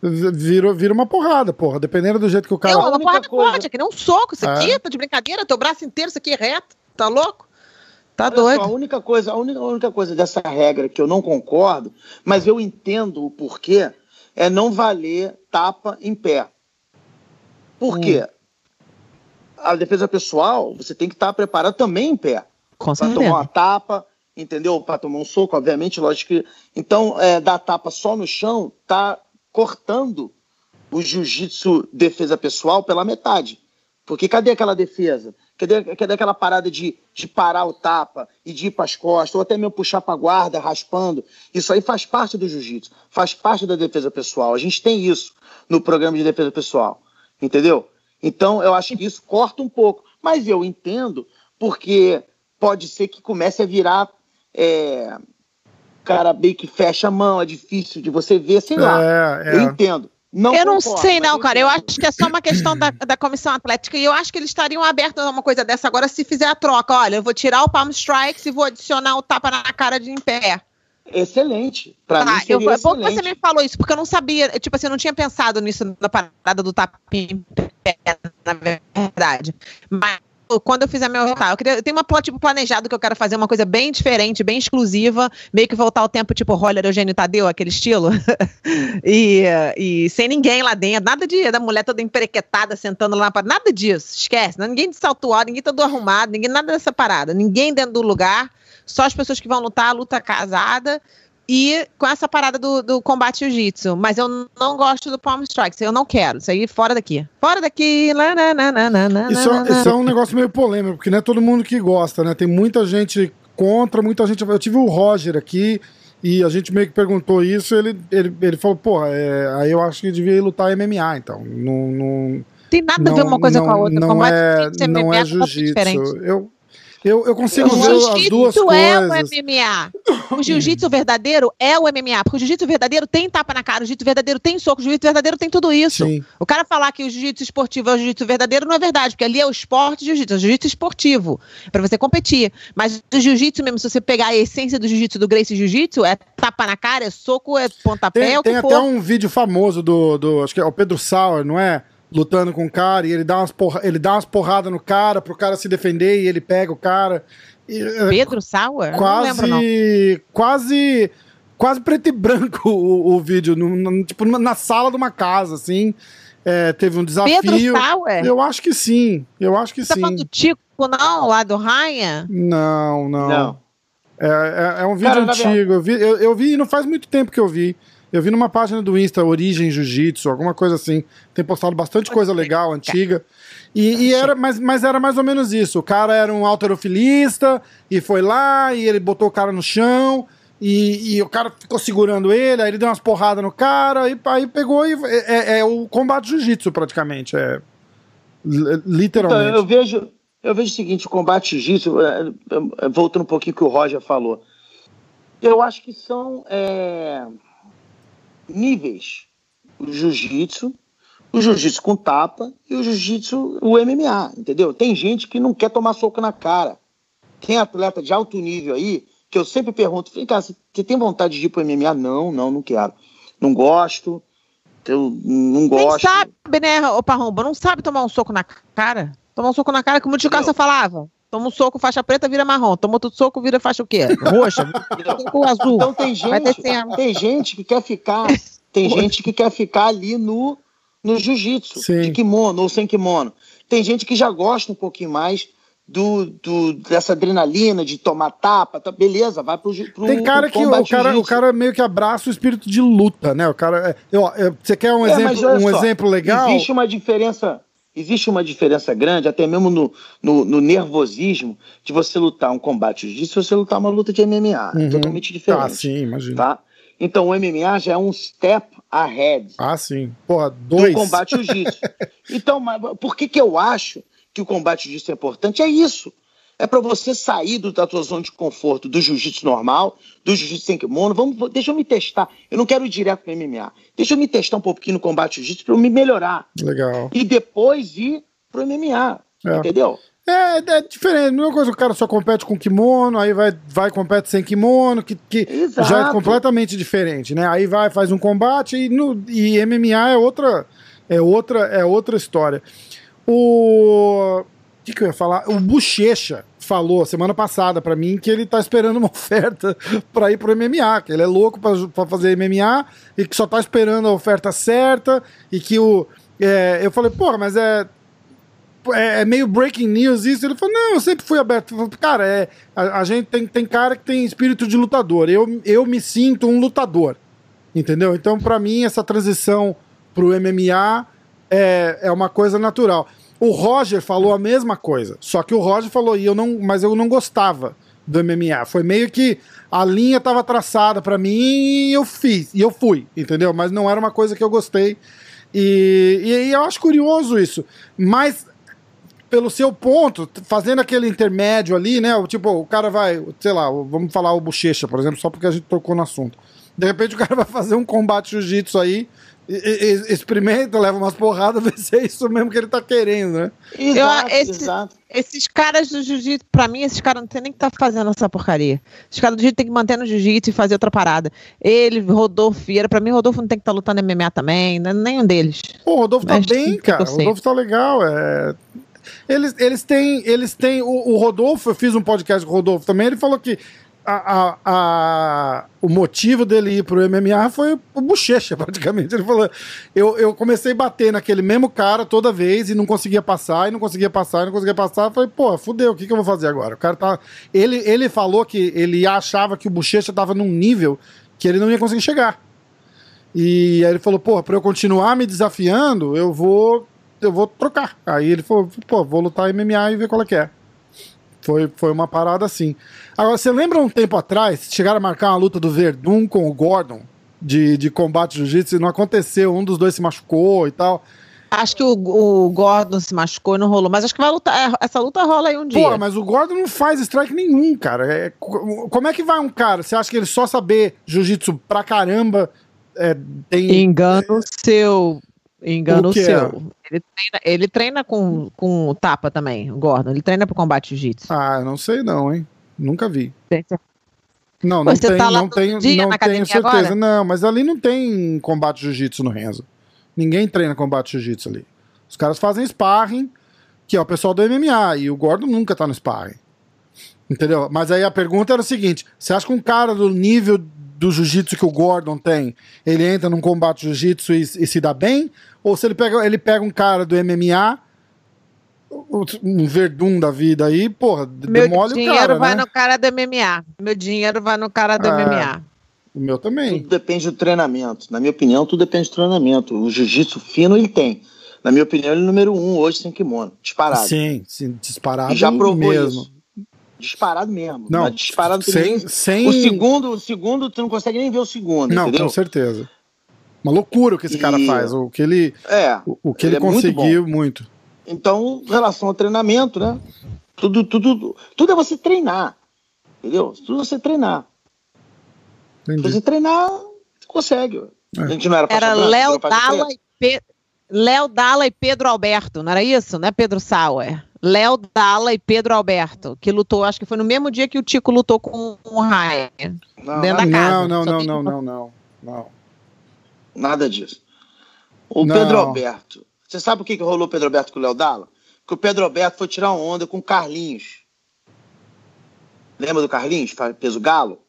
vira, vira uma porrada, porra. Dependendo do jeito que o cara. Não, uma porrada coisa... pode, é que nem um soco. Isso aqui, é. tá de brincadeira, teu braço inteiro, isso aqui é reto. Tá louco? Tá Olha doido. Só, a única coisa, a única, a única coisa dessa regra que eu não concordo, mas eu entendo o porquê, é não valer tapa em pé. Por hum. quê? A defesa pessoal, você tem que estar preparado também em pé. Com Para tomar uma tapa, entendeu? Para tomar um soco, obviamente, lógico que. Então, é, dar tapa só no chão tá cortando o jiu-jitsu defesa pessoal pela metade. Porque cadê aquela defesa? Cadê, cadê aquela parada de, de parar o tapa e de ir para as costas, ou até mesmo puxar para a guarda, raspando? Isso aí faz parte do jiu-jitsu, faz parte da defesa pessoal. A gente tem isso no programa de defesa pessoal, entendeu? Então, eu acho que isso corta um pouco. Mas eu entendo, porque pode ser que comece a virar. É, cara bem que fecha a mão, é difícil de você ver, sei lá. É, é. Eu entendo. Não eu concordo, não sei, não, cara. Eu acho que é só uma questão da, da comissão atlética e eu acho que eles estariam abertos a uma coisa dessa agora se fizer a troca. Olha, eu vou tirar o palm strikes e vou adicionar o tapa na cara de em pé. Excelente. Pra tá, mim seria eu, é bom que você me falou isso, porque eu não sabia. Tipo assim, eu não tinha pensado nisso na parada do tapa em pé, na verdade. Mas quando eu fizer meu tá, eu, queria, eu tenho uma plot tipo, planejado que eu quero fazer uma coisa bem diferente, bem exclusiva, meio que voltar ao tempo tipo Roller Eugênio Tadeu, aquele estilo. e, e sem ninguém lá dentro, nada de da mulher toda emperequetada sentando lá para nada disso. Esquece, né? ninguém de salto alto, ninguém todo arrumado, ninguém nada dessa parada, ninguém dentro do lugar, só as pessoas que vão lutar, luta casada e com essa parada do, do combate jiu-jitsu. Mas eu não gosto do Palm Strikes, eu não quero. Isso aí fora daqui. Fora daqui. Lá, lá, lá, isso, é isso é um negócio meio polêmico, porque não é todo mundo que gosta, né? Tem muita gente contra, muita gente. Eu tive o Roger aqui. E a gente meio que perguntou isso, ele, ele, ele falou, porra, é, aí eu acho que devia ir lutar MMA, então. Não, não, tem nada não, a ver uma coisa não, com a outra. Não é, não é, é jiu-jitsu. Eu, eu, eu consigo ver as duas coisas. O jiu-jitsu é o MMA. O jiu-jitsu verdadeiro é o MMA. Porque o jiu-jitsu verdadeiro tem tapa na cara, o jiu-jitsu verdadeiro tem soco, o jiu-jitsu verdadeiro tem tudo isso. Sim. O cara falar que o jiu-jitsu esportivo é o jiu-jitsu verdadeiro não é verdade, porque ali é o esporte jiu-jitsu, é o jiu-jitsu esportivo, para você competir. Mas o jiu-jitsu mesmo, se você pegar a essência do jiu-jitsu, do Gracie Jiu-Jitsu, é tapa na cara, é soco, é pontapé, tem, é o que Tem até um vídeo famoso do, do, acho que é o Pedro Sauer, não é? Lutando com o cara e ele dá umas, porra, ele dá umas porradas no cara pro cara se defender e ele pega o cara. E, é, Pedro Sauer? quase, Não lembro, não. quase, quase preto e branco o, o vídeo, no- no- tipo numa- na sala de uma casa, assim. É, teve um desafio. Pedro Sauer? Eu acho que sim, eu acho que Você tá sim. falando do Tico, não? Lá do Raia? Não, não. Não. É, é- é um vídeo Cara, antigo. Eu vi, eu, eu vi e não faz muito tempo que eu vi. Eu vi numa página do Insta, Origem Jiu-Jitsu, alguma coisa assim. Tem postado bastante coisa legal, antiga. E, e era, mas, mas era mais ou menos isso. O cara era um alterofilista e foi lá e ele botou o cara no chão. E, e o cara ficou segurando ele, aí ele deu umas porradas no cara, e aí pegou e. É, é- é o combate jiu-jitsu, praticamente. É. li- Então, Literalmente. eu vejo, eu vejo o seguinte, o combate jiu-jitsu, é, é, voltando um pouquinho que o Roger falou, eu acho que são é, níveis. O jiu-jitsu, o jiu-jitsu com tapa e o jiu-jitsu, o MMA, entendeu? Tem gente que não quer tomar soco na cara. Tem atleta de alto nível aí, que eu sempre pergunto, vem cá, você tem vontade de ir pro MMA? Não, não, não quero. Não gosto, eu não Nem gosto. sabe, né, ô Parromba? Não sabe tomar um soco na cara? Tomar um soco na cara, como o Tio Cássio falava. Toma um soco, faixa preta, vira marrom. Toma outro soco, vira faixa o quê? Roxa. soco azul. Então tem Vai gente, descendo. tem gente que quer ficar, tem gente que quer ficar ali no no jiu-jitsu, de kimono ou sem kimono. Tem gente que já gosta um pouquinho mais do, do- dessa adrenalina de tomar tapa, tá, beleza, vai pro, pro Tem cara pro que o cara, o cara meio que abraça o espírito de luta, né? O cara, é, ó, é, você quer um É, exemplo, um só, exemplo legal? Existe uma diferença, existe uma diferença grande, até mesmo no, no, no nervosismo, de você lutar um combate jiu-jitsu e você lutar uma luta de MMA. Uhum. É totalmente diferente. Ah, sim, imagina. tá? Então o MMA já é um step ahead Ah, sim. Porra, do dois. combate jiu-jitsu. então, mas por que, que eu acho que o combate jiu-jitsu é importante? É isso. É para você sair do, da tua zona de conforto do jiu-jitsu normal, do jiu-jitsu sem kimono. Vamos, deixa eu me testar. Eu não quero ir direto para MMA. Deixa eu me testar um pouquinho no combate jiu-jitsu para eu me melhorar. Legal. E depois ir pro MMA. É. Entendeu? É, é diferente. Não é uma coisa que o cara só compete com kimono, aí vai, vai compete sem kimono, que, que Exato. já é completamente diferente, né? Aí vai, faz um combate e, no, e MMA é outra, é outra, é outra história. O. O que, que eu ia falar? O Bochecha falou semana passada pra mim que ele tá esperando uma oferta pra ir pro MMA, que ele é louco pra fazer MMA e que só tá esperando a oferta certa e que o. é, eu falei, porra, mas é, é, é meio breaking news isso. Ele falou, não, eu sempre fui aberto. Falei, cara, é, a, a gente tem, tem cara que tem espírito de lutador. Eu, eu me sinto um lutador. Entendeu? Então, pra mim, essa transição pro MMA é, é uma coisa natural. O Roger falou a mesma coisa, só que o Roger falou, e eu não, mas eu não gostava do MMA. Foi meio que a linha estava traçada pra mim e eu fiz, e eu fui, entendeu? Mas não era uma coisa que eu gostei. E, e, e eu acho curioso isso. Mas pelo seu ponto, fazendo aquele intermédio ali, né? Tipo, o cara vai, sei lá, vamos falar o Bochecha, por exemplo, só porque a gente tocou no assunto. De repente o cara vai fazer um combate jiu-jitsu aí, e- e- experimenta, leva umas porradas, vê se é isso mesmo que ele tá querendo, né? Exato, esse- exato. Esses caras do jiu-jitsu, pra mim, esses caras não tem nem que estar fazendo essa porcaria. Os caras do jiu-jitsu tem que manter no jiu-jitsu e fazer outra parada. Ele, Rodolfo Vieira, pra mim, Rodolfo não tem que estar lutando MMA também, né? nenhum deles. Pô, o Rodolfo tá Mas bem, sim, cara. eu O. Rodolfo tá legal. É... Eles, eles têm. Eles têm. O, o Rodolfo, eu fiz um podcast com o Rodolfo também, ele falou que a, a- o motivo dele ir pro MMA foi o bochecha, praticamente. Ele falou: eu, eu comecei a bater naquele mesmo cara toda vez e não conseguia passar, e não conseguia passar, e não conseguia passar. Eu falei, pô, fudeu, o que, que eu vou fazer agora? O cara tá. Ele, ele falou que ele achava que o bochecha tava num nível que ele não ia conseguir chegar. E aí ele falou, pô, pra eu continuar me desafiando, eu vou eu vou trocar. Aí ele falou, pô, vou lutar MMA e ver qual é que é. Foi, foi uma parada assim. Agora, você lembra um tempo atrás, chegaram a marcar uma luta do Verdun com o Gordon de, de combate jiu-jitsu e não aconteceu, um dos dois se machucou e tal. Acho que o, o Gordon se machucou e não rolou, mas acho que vai lutar. é, Essa luta rola aí um dia. Pô, mas o Gordon não faz strike nenhum, cara. É, co- como é que vai um cara? Você acha que ele só saber jiu-jitsu pra caramba é, tem. Engano seu. Engano O é? seu. Ele treina, ele treina com, com o tapa também, o Gordon. Ele treina pro combate jiu-jitsu. Ah, eu não sei não, hein? Nunca vi. Tem- Não, não Você tenho, tá não tenho, não tenho certeza. agora? Não, mas ali não tem combate jiu-jitsu no Renzo. Ninguém treina combate jiu-jitsu ali. Os caras fazem sparring, que é o pessoal do MMA, e o Gordon nunca tá no sparring. Entendeu? Mas aí a pergunta era o seguinte: você acha que um cara do nível do jiu-jitsu que o Gordon tem, ele entra num combate jiu-jitsu e, e, se dá bem? Ou se ele pega, ele pega um cara do MMA, um verdum da vida aí, porra, Meu demole o cara, Meu dinheiro vai né? no cara do MMA. Meu dinheiro vai no cara do é, MMA. O meu também. Tudo depende do treinamento. Na minha opinião, tudo depende do treinamento. O jiu-jitsu fino ele tem. Na minha opinião, ele é o número um hoje sem kimono. Disparado. Sim, sim disparado e já provou mesmo. Isso. Disparado mesmo. Não, disparado sem, sem... O segundo, o segundo, tu não consegue nem ver o segundo, Não, entendeu? com certeza. Uma loucura o que esse e... cara faz. O que ele, é, o, o que ele, ele é conseguiu muito, muito. Então, em relação ao treinamento, né? Tudo, tudo, tudo é você treinar. Entendeu? Tudo é você treinar. Entendi. Se você treinar, você consegue. É. A gente não era Era Léo Dalla e Pe... Léo Dalla e Pedro Alberto, não era isso? Não é Pedro Sauer? Léo Dalla e Pedro Alberto, que lutou, acho que foi no mesmo dia que o Tico lutou com o Ryan. Não, dentro da casa. Não, não, não, não, não, não, Nada disso. O não. Pedro Alberto. Você sabe por que, que rolou o Pedro Alberto com o Léo Dalla? Porque o Pedro Alberto foi tirar onda com o Carlinhos. Lembra do Carlinhos? Peso galo?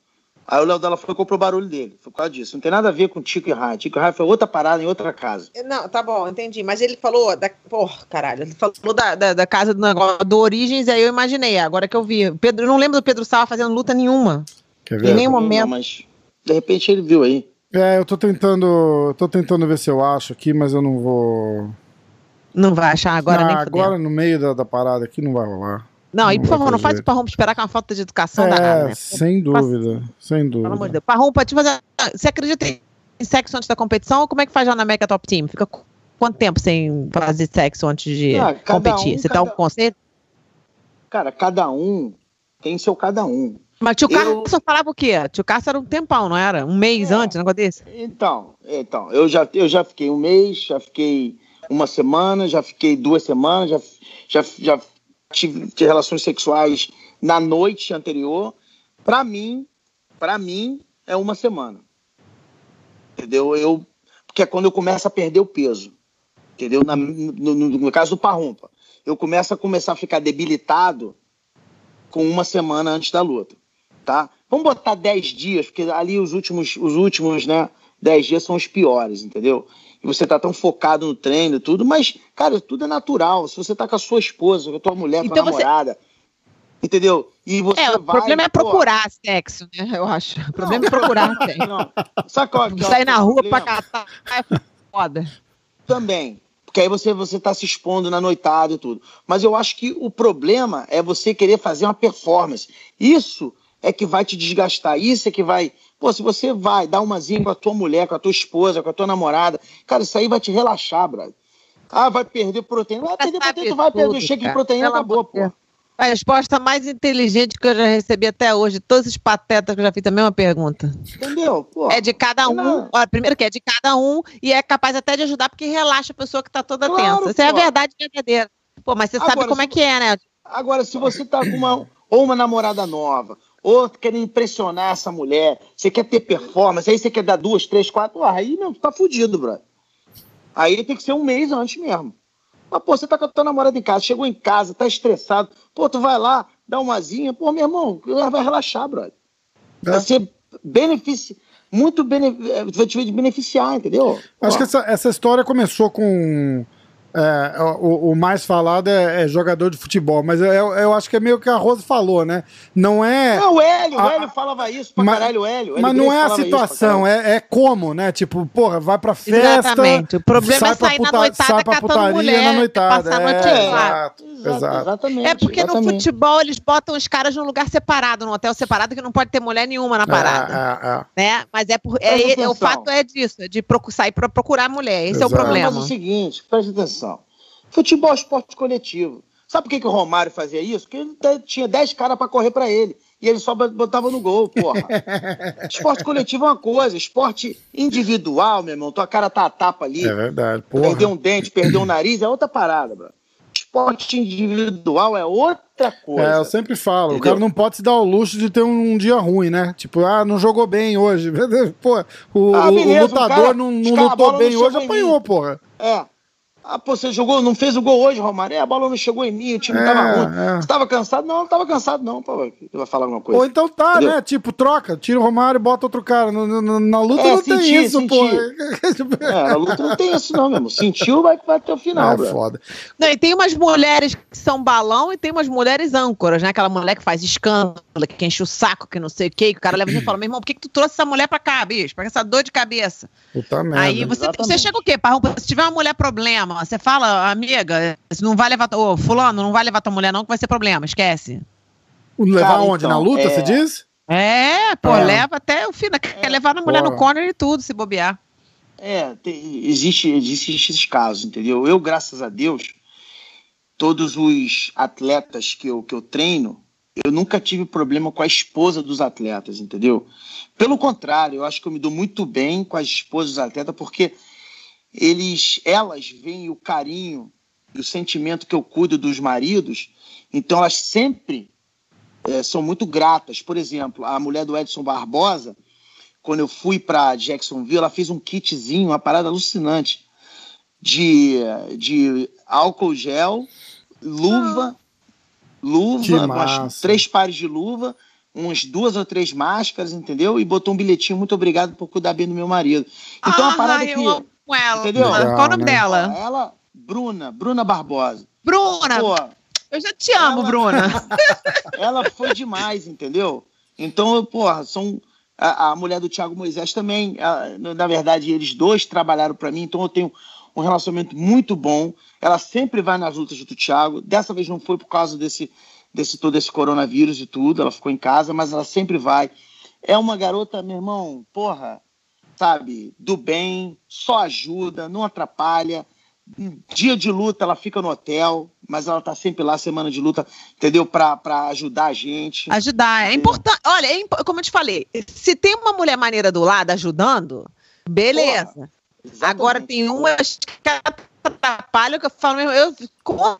Aí o Léo Dalla foi e comprou o barulho dele. Foi por causa disso. Não tem nada a ver com Tico e Raio. Tico e Raio foi outra parada em outra casa. Não, tá bom, entendi. Mas ele falou da. Porra, caralho. Ele falou da, da, da, casa do negócio do Origens, aí eu imaginei. Agora que eu vi. Pedro, eu não lembro do Pedro Sala fazendo luta nenhuma. Quer ver? Em nenhum momento. Não, mas de repente ele viu aí. É, eu tô tentando. tô tentando ver se eu acho aqui, mas eu não vou. Não vai achar agora, não, nem Agora no meio da, da parada aqui não vai rolar. Não, e por favor, não faz o Parrumpa esperar com uma falta de educação é, danada, né? Sem dúvida, sem dúvida. Pelo amor de Deus. Parrumpa, te fazer. Você acredita em sexo antes da competição ou como é que faz já na Mega Top Team? Fica quanto tempo sem fazer sexo antes de ah, competir? Um, Você cada... dá um conselho? Cara, cada um tem seu cada um. Mas tio eu... Carlos falava o quê? Tio Carlos era um tempão, não era? Um mês é, antes, um negócio desse? Então, então eu, já, eu já fiquei um mês, já fiquei uma semana, já fiquei duas semanas, já, já, já tive relações sexuais na noite anterior, para mim, para mim é uma semana. Entendeu? Eu porque é quando eu começo a perder o peso. Entendeu? Na, no, no, caso do parrumpa, eu começo a começar a ficar debilitado com uma semana antes da luta, tá? Vamos botar 10 dias, porque ali os últimos os últimos, né, 10 dias são os piores, entendeu? E você tá tão focado no treino e tudo, mas, cara, tudo é natural. Se você tá com a sua esposa, com a tua mulher, então com a namorada, entendeu? E você é, o vai, problema é procurar pô, sexo, né? Eu acho. O problema não, é procurar sexo. Não. Sabe qual, é Sair na rua pra catar é foda. Também. Porque aí você, você tá se expondo na noitada e tudo. Mas eu acho que o problema é você querer fazer uma performance. Isso é que vai te desgastar. Isso é que vai Pô, se você vai dar uma zinha com a tua mulher, com a tua esposa, com a tua namorada, cara, isso aí vai te relaxar, brother. Ah, vai perder proteína. Vai perder proteína, tu vai perder o shake de proteína, Pelo acabou, pô. A resposta mais inteligente que eu já recebi até hoje, todos esses patetas que eu já fiz a mesma pergunta. Entendeu? Pô, é de cada um. Olha, primeiro que é de cada um e é capaz até de ajudar porque relaxa a pessoa que tá toda claro, tensa. Pô. é a verdade verdadeira. Pô, mas você Agora, sabe como é que é, né? Agora, se você tá com uma, ou uma namorada nova, ou querendo impressionar essa mulher, você quer ter performance, aí você quer dar duas, três, quatro, aí não, tu tá fudido, brother. Aí tem que ser um mês antes mesmo. Mas, pô, você tá com a tua namorada em casa, chegou em casa, tá estressado, pô, tu vai lá, dá uma zinha, pô, meu irmão, vai relaxar, brother. É. Vai ser benefício, muito benefício, vai te beneficiar, entendeu? Acho que essa, essa história começou com é, o, o, mais falado é, é, jogador de futebol, mas eu, eu, acho que é meio que a Rose falou, né? Não é. Não, o Hélio, a, o Hélio falava isso pra mas, caralho, o Hélio. Mas não é a situação, é, é como, né? Tipo, porra, vai pra festa. Exatamente. O problema é sair puta, na noitada sai pra putaria mulher, na noitada. Passar é, exato, exato. Exatamente. É porque exatamente. no futebol eles botam os caras num lugar separado, num hotel separado, que não pode ter mulher nenhuma na é, parada. É, é, né? Mas é, por, é, o fato é disso, de sair pra procurar mulher. Esse exato. é o problema. Mas é o seguinte, presta atenção. Futebol é esporte coletivo. Sabe por que, que o Romário fazia isso? Porque ele tinha 10 caras para correr para ele. E ele só botava no gol, porra. esporte coletivo é uma coisa, esporte individual, meu irmão. Tua cara tá a tapa ali. É verdade, porra. Perdeu um dente, perdeu um nariz, é outra parada, bro. Esporte individual é outra coisa. É, eu sempre falo, Entendeu? o cara não pode se dar o luxo de ter um, um, dia ruim, né? Tipo, ah, não jogou bem hoje. Pô, o, ah, beleza, o lutador cara, não, não lutou bem não hoje, apanhou, porra. É, Ah, pô, você jogou, não fez o gol hoje, Romário? É, a bola não chegou em mim, o time É, tava ruim. é. Você tava cansado? Não, não tava cansado, não, pô. Você vai falar alguma coisa? Ou então tá, Entendeu? né? Tipo, troca, tira o Romário e bota outro cara. No- no- na luta É, não tem senti, isso, senti. pô. É, na luta não tem isso, não, meu irmão. Sentiu, vai, vai até o final, é bro. foda. Não, e tem umas mulheres que são balão e tem umas mulheres âncoras, né? Aquela mulher que faz escândalo, que enche o saco, que não sei o quê, que o cara leva e fala, meu irmão, por que, que tu trouxe essa mulher pra cá, bicho? Pra essa dor de cabeça. Puta merda. Aí você, exatamente. você chega o quê? Pra, se tiver uma mulher problema, você fala, amiga, você não vai levar, ô, fulano, não vai levar tua mulher não, que vai ser problema, esquece. Levar onde? Na então, luta, é- você diz? É, pô, É. leva até o fim, quer levar na mulher Bora. no corner e tudo, se bobear. É, tem- existe, existe esses casos, entendeu? Eu, graças a Deus, todos os atletas que eu, que eu treino, eu nunca tive problema com a esposa dos atletas, entendeu? Pelo contrário, eu acho que eu me dou muito bem com as esposas dos atletas, porque eles, elas veem o carinho e o sentimento que eu cuido dos maridos, então elas sempre eh, são muito gratas. Por exemplo, a mulher do Edson Barbosa, quando eu fui para Jacksonville, ela fez um kitzinho, uma parada alucinante de, de álcool gel, luva, Que luva, umas três pares de luva, umas duas ou três máscaras, entendeu? E botou um bilhetinho, muito obrigado por cuidar bem do meu marido. Então, a parada que... amo ela. Entendeu? Qual o Legal, nome né? dela? Ela, Bruna, Bruna Barbosa. Bruna, Pô, eu já te amo, ela- Bruna. ela foi demais, entendeu? Então, porra, são a, a mulher do Thiago Moisés também. a- na verdade, eles dois trabalharam para mim, então eu tenho um relacionamento muito bom. Ela sempre vai nas lutas do Thiago. Dessa vez não foi por causa desse, desse todo esse coronavírus e tudo. Ela ficou em casa, mas ela sempre vai. É uma garota, meu irmão, porra, sabe, do bem, só ajuda, não atrapalha. Dia de luta, ela fica no hotel, mas ela tá sempre lá, semana de luta, entendeu? Pra, pra ajudar a gente. Ajudar. É importante. Olha, é impo- como eu te falei, se tem uma mulher maneira do lado ajudando, beleza. Exatamente. Agora tem umas que atrapalham que eu falo mesmo, eu fico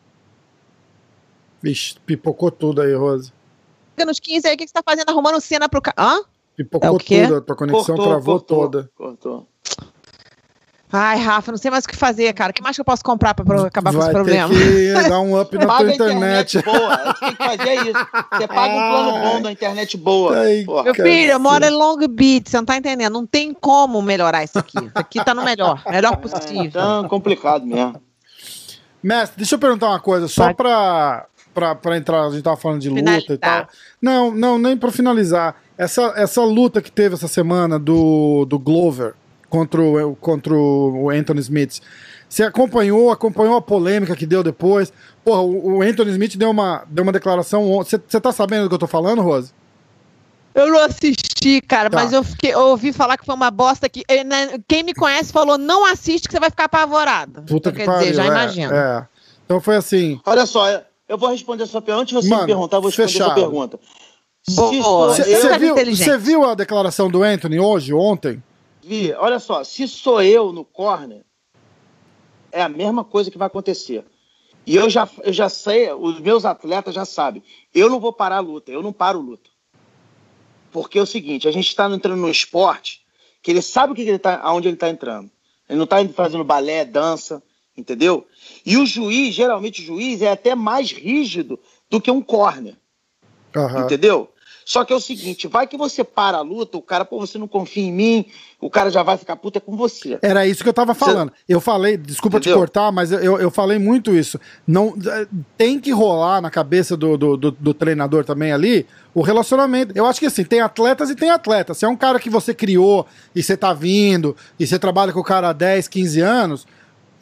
Vixe, pipocou tudo aí, Rose. nos 15 aí, o que que você tá fazendo? Arrumando cena pro cara. Hã? Pipocou É tua conexão travou toda. Cortou. Ai, Rafa, não sei mais o que fazer, cara. O que mais que eu posso comprar pra acabar com Vai esse problema? ter que dar um up na Paga tua a internet. internet. boa. A gente tem que fazer isso. Você paga um plano bom da internet boa. Ai. Meu filho, eu moro em Long Beach, você não tá entendendo. Não tem como melhorar isso aqui. Isso aqui tá no melhor, melhor possível. Então, complicado mesmo. Mestre, deixa eu perguntar uma coisa, só Vai. Pra entrar, a gente tava falando de luta e Finalizar. tal. Não, não, nem pra finalizar. Essa, essa luta que teve essa semana do, do Glover contra o, contra o Anthony Smith, você acompanhou, acompanhou a polêmica que deu depois? Porra, o, o Anthony Smith deu uma, deu uma declaração ontem. Você- Você tá sabendo do que eu tô falando, Rose? Eu não assisti, cara, Tá. mas eu, fiquei, eu ouvi falar que foi uma bosta que. eh, né, Quem me conhece falou: não assiste que você vai ficar apavorado. Puta Então, que quer pariu. dizer, já é, imagino. é. Então foi assim. Olha só, eu vou responder a sua pergunta. Antes de você Mano, me perguntar, eu vou responder a fechado. sua pergunta. Você viu, viu a declaração do Anthony hoje, ontem? Vi, olha só, se sou eu no corner, é a mesma coisa que vai acontecer. E eu já, eu já sei, os meus atletas já sabem, eu não vou parar a luta, eu não paro luta. Porque é o seguinte, a gente está entrando num esporte que ele sabe o que ele tá, aonde ele está entrando. Ele não está fazendo balé, dança, entendeu? E o juiz, geralmente o juiz é até mais rígido do que um corner. Aham. Entendeu? Só que é o seguinte, vai que você para a luta, o cara, pô, você não confia em mim, o cara já vai ficar puta é com você. Era isso que eu tava falando. Eu falei, desculpa te Entendeu? cortar, mas eu, eu falei muito isso. Não eh, Tem que rolar na cabeça do, do, do- do treinador também ali o relacionamento. Eu acho que assim, tem atletas e tem atletas. Se é um cara que você criou e você tá vindo e você trabalha com o cara há 10, 15 anos,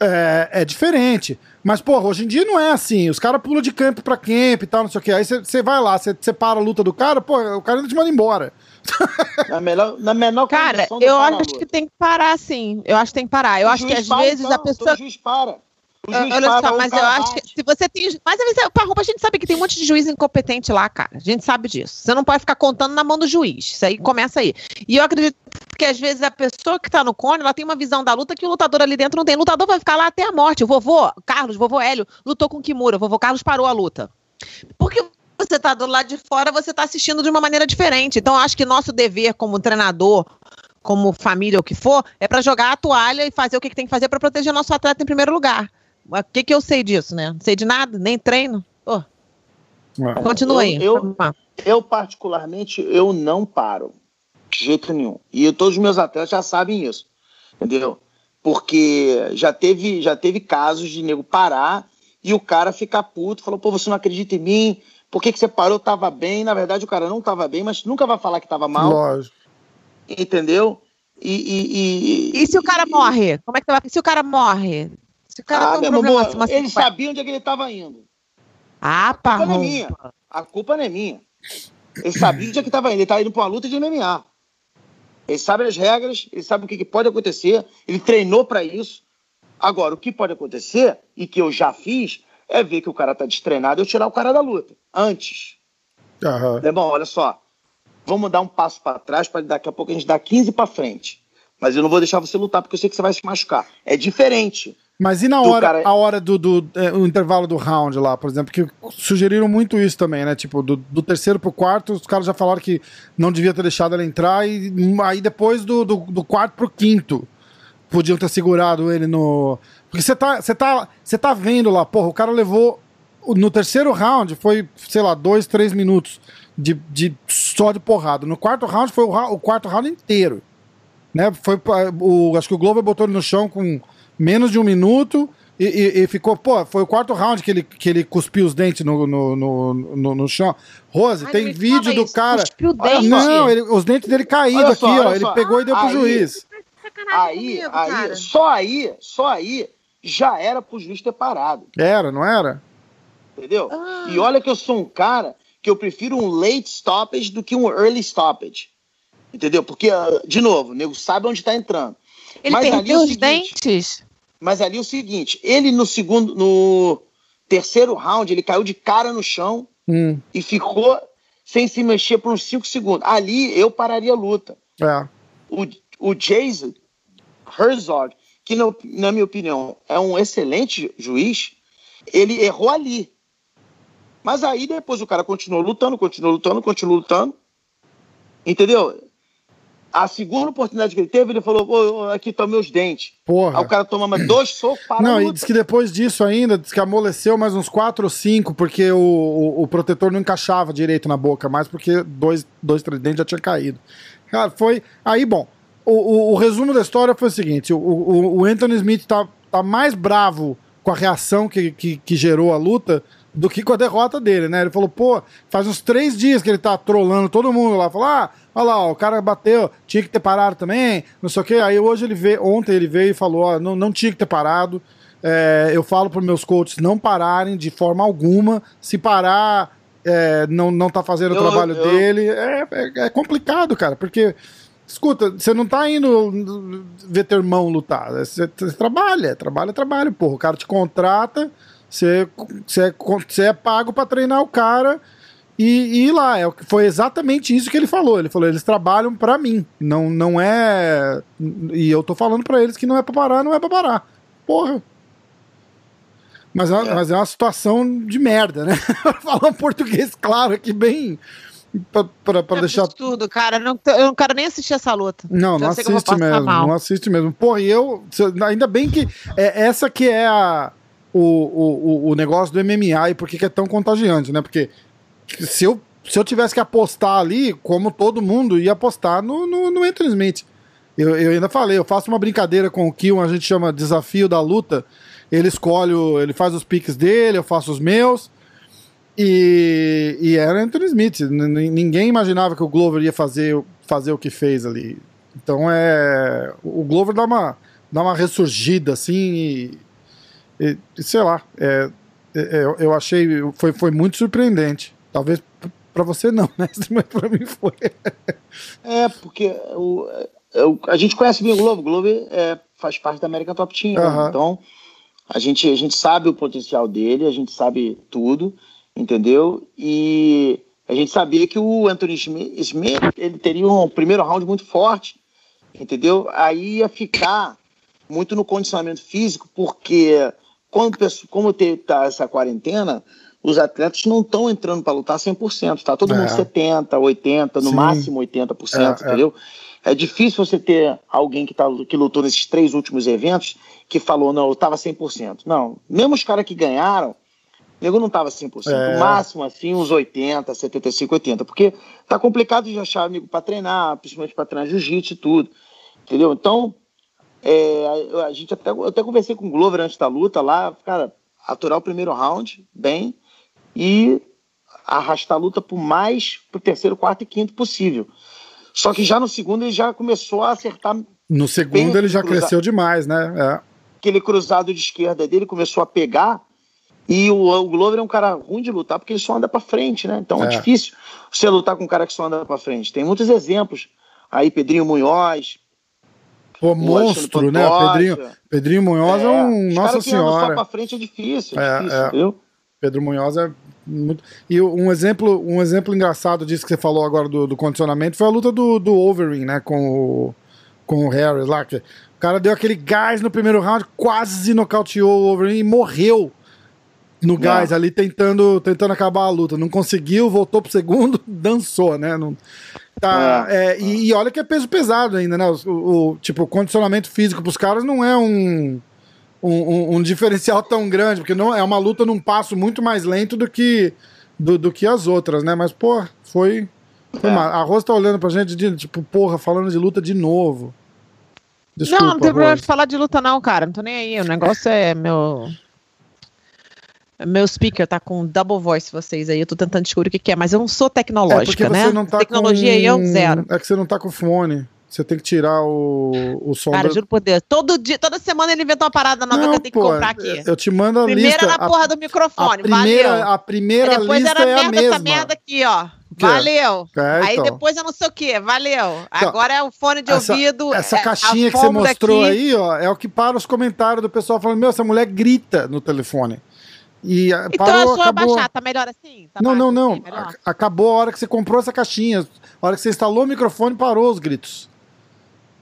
é, é diferente. Mas, porra, hoje em dia não é assim. Os caras pulam de campo pra camp e tal, não sei o que. Aí você- vai lá, você você para a luta do cara, pô, o cara ainda te manda embora. Na, melhor, na menor Cara, eu acho que tem que parar, sim. Eu acho que tem que parar. Eu O acho que às para, vezes então, a pessoa. O juiz para. O juiz Olha para, só, mas eu acho que se você tem. Mas às vezes, Parrupa, a gente sabe que tem um monte de juiz incompetente lá, cara. A gente sabe disso. Você não pode ficar contando na mão do juiz. Isso aí começa aí. E eu acredito que às vezes a pessoa que tá no cone, ela tem uma visão da luta que o lutador ali dentro não tem. O lutador vai ficar lá até a morte. O vovô, Carlos, vovô Hélio, lutou com o Kimura. O vovô Carlos parou a luta. Porque você tá do lado de fora, você tá assistindo de uma maneira diferente. Então, eu acho que nosso dever como treinador, como família, o que for, é para jogar a toalha e fazer o que que tem que fazer para proteger nosso atleta em primeiro lugar. O que, que eu sei disso, né? Não sei de nada, nem treino. É. Continua aí. Eu, eu, eu, particularmente, eu não paro. De jeito nenhum. E todos os meus atletas já sabem isso. Entendeu? Porque já teve, já teve casos de nego parar e o cara ficar puto, falou, pô, você não acredita em mim, por que, que você parou? Tava bem. Na verdade, o cara não tava bem, mas nunca vai falar que tava mal. Lógico. Entendeu? E, e, e... e se o cara morre? Como é que vai? Se o cara morre? Se o cara ah, tem um problema, amor, ele sabia onde é que ele estava indo. Ah, pá. A culpa não é minha. A culpa não é minha. Ele sabia onde é que estava indo. Ele está indo para uma luta de MMA. Ele sabe as regras, ele sabe o que, que pode acontecer, ele treinou para isso. Agora, o que pode acontecer, e que eu já fiz, é ver que o cara tá destreinado e eu tirar o cara da luta. Antes. Uhum. É bom, olha só. Vamos dar um passo para trás para daqui a pouco a gente dar 15 para frente. Mas eu não vou deixar você lutar porque eu sei que você vai se machucar. É diferente. Mas e na hora, cara... a hora do, do é, intervalo do round lá, por exemplo, que sugeriram muito isso também, né? Tipo, do, do terceiro pro quarto, os caras já falaram que não devia ter deixado ele entrar, e aí depois do, do, do quarto pro quinto, podiam ter segurado ele no. Porque você tá, você tá, você tá vendo lá, porra, o cara levou. No terceiro round foi, sei lá, dois, três minutos de, de só de porrada. No quarto round foi o, o quarto round inteiro. Né? Foi, o, acho que o Glover botou ele no chão com menos de um minuto e, e, e, ficou, pô, foi o quarto round que ele, que ele cuspiu os dentes no, no, no, no, no chão. Rose, Ai, tem vídeo do isso, cara. Dente. Não, ele, os dentes dele caídos aqui, ó. Ele pegou e deu aí, pro juiz. Aí, comigo, aí, só aí, só aí já era pro juiz ter parado. Era, não era? Entendeu? Ah. E olha que eu sou um cara que eu prefiro um late stoppage do que um early stoppage. Entendeu? Porque, ah, de novo, o nego sabe onde está entrando. Ele mas perdeu é os seguinte, dentes. Mas ali o seguinte, ele no segundo, no terceiro round, ele caiu de cara no chão hum. e ficou sem se mexer por uns 5 segundos. Ali eu pararia a luta. É. O, o Jason Herzog, que no, na minha opinião é um excelente juiz, ele errou ali. Mas aí depois o cara continuou lutando, continuou lutando, continuou lutando. Entendeu? A segunda oportunidade que ele teve, ele falou: aqui estão meus dentes. Porra. Aí o cara toma mais dois socos para Não, e diz que depois disso ainda, diz que amoleceu mais uns quatro ou cinco, porque o, o, o, protetor não encaixava direito na boca, mais porque dois, dois, três dentes já tinha caído. Cara, foi. Aí, bom, o, o, o resumo da história foi o seguinte: o, o, o Anthony Smith tá, tá mais bravo com a reação que, que, que gerou a luta do que com a derrota dele, né? Ele falou, pô, faz uns três dias que ele tá trolando todo mundo lá. Falou, ah, olha lá, ó, o cara bateu, tinha que ter parado também, não sei o quê. Aí hoje ele veio, ontem ele veio e falou, ó, não, não tinha que ter parado. É, eu falo para meus coaches não pararem de forma alguma. Se parar, é, não, não tá fazendo eu, o trabalho eu... dele. É, é, é, complicado, cara, porque. Escuta, você não tá indo ver teu irmão lutar. Você, você trabalha, trabalha, trabalha, porra. O cara te contrata, você, você, você é pago para treinar o cara e, e ir lá. É, foi exatamente isso que ele falou. Ele falou: eles trabalham para mim. Não, não é. E eu tô falando para eles que não é pra parar, não é pra parar. Porra. Mas é, é. mas é uma situação de merda, né? Falar um português claro aqui, bem. Pra, pra, pra é deixar. tudo, cara. Não, eu não quero nem assistir essa luta. Não, não assiste mesmo. Não assiste mesmo. Porra, e eu. Ainda bem que. É, essa que é a o, o, o negócio do MMA e por que é tão contagiante, né? Porque se eu, se eu tivesse que apostar ali, como todo mundo ia apostar no, no, no Anthony Smith. Eu, eu ainda falei, eu faço uma brincadeira com o Kill, a gente chama desafio da luta. Ele escolhe, ele faz os piques dele, eu faço os meus. E, e era Anthony Smith. Ninguém imaginava que o Glover ia fazer, fazer o que fez ali. Então é. O Glover dá uma, dá uma ressurgida assim e, e, sei lá, é, é, eu achei, foi, foi muito surpreendente. Talvez para você não, né? Mas para mim foi. É, porque o, o, a gente conhece bem o Globo. O Globo é, faz parte da América Top Team. Uhum. Né? Então, a gente, a gente sabe o potencial dele, a gente sabe tudo, entendeu? E a gente sabia que o Anthony Smith ele teria um primeiro round muito forte, entendeu? Aí ia ficar muito no condicionamento físico, porque quando, como tá essa quarentena, os atletas não estão entrando para lutar 100%, tá todo é. mundo 70%, 80%, no Sim. máximo 80%, é, é, entendeu? É difícil você ter alguém que, tá, que lutou nesses três últimos eventos que falou, não, eu tava 100%. Não, mesmo os caras que ganharam, o nego não tava 100%. É. O máximo, assim, uns 80, 75, 80. Porque tá complicado de achar amigo para treinar, principalmente para treinar jiu-jitsu e tudo. Entendeu? Então, é, a gente até, eu até conversei com o Glover antes da luta lá, cara, aturar o primeiro round bem e arrastar a luta por mais pro terceiro, quarto e quinto possível. Só que já no segundo ele já começou a acertar. No segundo ele já cruzado. cresceu demais, né? É. Aquele cruzado de esquerda dele começou a pegar. E o, o Glover é um cara ruim de lutar porque ele só anda para frente, né? Então é. é difícil você lutar com um cara que só anda para frente. Tem muitos exemplos. Aí Pedrinho Munhoz, Pô, monstro, né? Pedrinho, Pedrinho Munhoz é, é um. Nossa Senhora. Só pra frente é difícil, é, é difícil, é. Pedro Munhoz é muito... E um exemplo, um exemplo engraçado disso que você falou agora do, do condicionamento foi a luta do, do Wolverine, né? Com o, com o Harris lá. Que o cara deu aquele gás no primeiro round, quase nocauteou o Wolverine e morreu no gás ali tentando, tentando acabar a luta. Não conseguiu, voltou pro segundo, dançou, né? Não, Tá, é, é, e, e, olha que é peso pesado ainda, né? O, o, tipo, o condicionamento físico pros caras não é um, um, um, diferencial tão grande, porque não é uma luta num passo muito mais lento do que, do, do que as outras, né? Mas, pô, foi. foi é. A Rosa tá olhando pra gente de, tipo, porra, falando de luta de novo. Desculpa, não, não tem problema de falar de luta, não, cara. Não tô nem aí. O negócio é meu. Meu speaker tá com double voice vocês aí, eu tô tentando descobrir o que, que é, mas eu não sou tecnológica, é né? Não tá Tecnologia com... aí é um zero. É que você não tá com fone. Você tem que tirar o, o som. Cara, da... juro por Deus. Todo dia, toda semana ele inventa uma parada nova não, que eu tenho pô, que comprar aqui. Eu te mando a Primeira lista. na porra do microfone, a primeira, valeu. A primeira depois lista era é merda, essa merda aqui, ó. Valeu. É, aí então. depois eu não sei o que, valeu. Então, Agora é o fone de essa, ouvido. Essa é, caixinha que você mostrou aí, ó, é o que para os comentários do pessoal falando: Meu, essa mulher grita no telefone. E então parou, é só acabou. baixar, tá melhor assim? Tá não, não, não. Assim, acabou a hora que você comprou essa caixinha. A hora que você instalou o microfone, parou os gritos.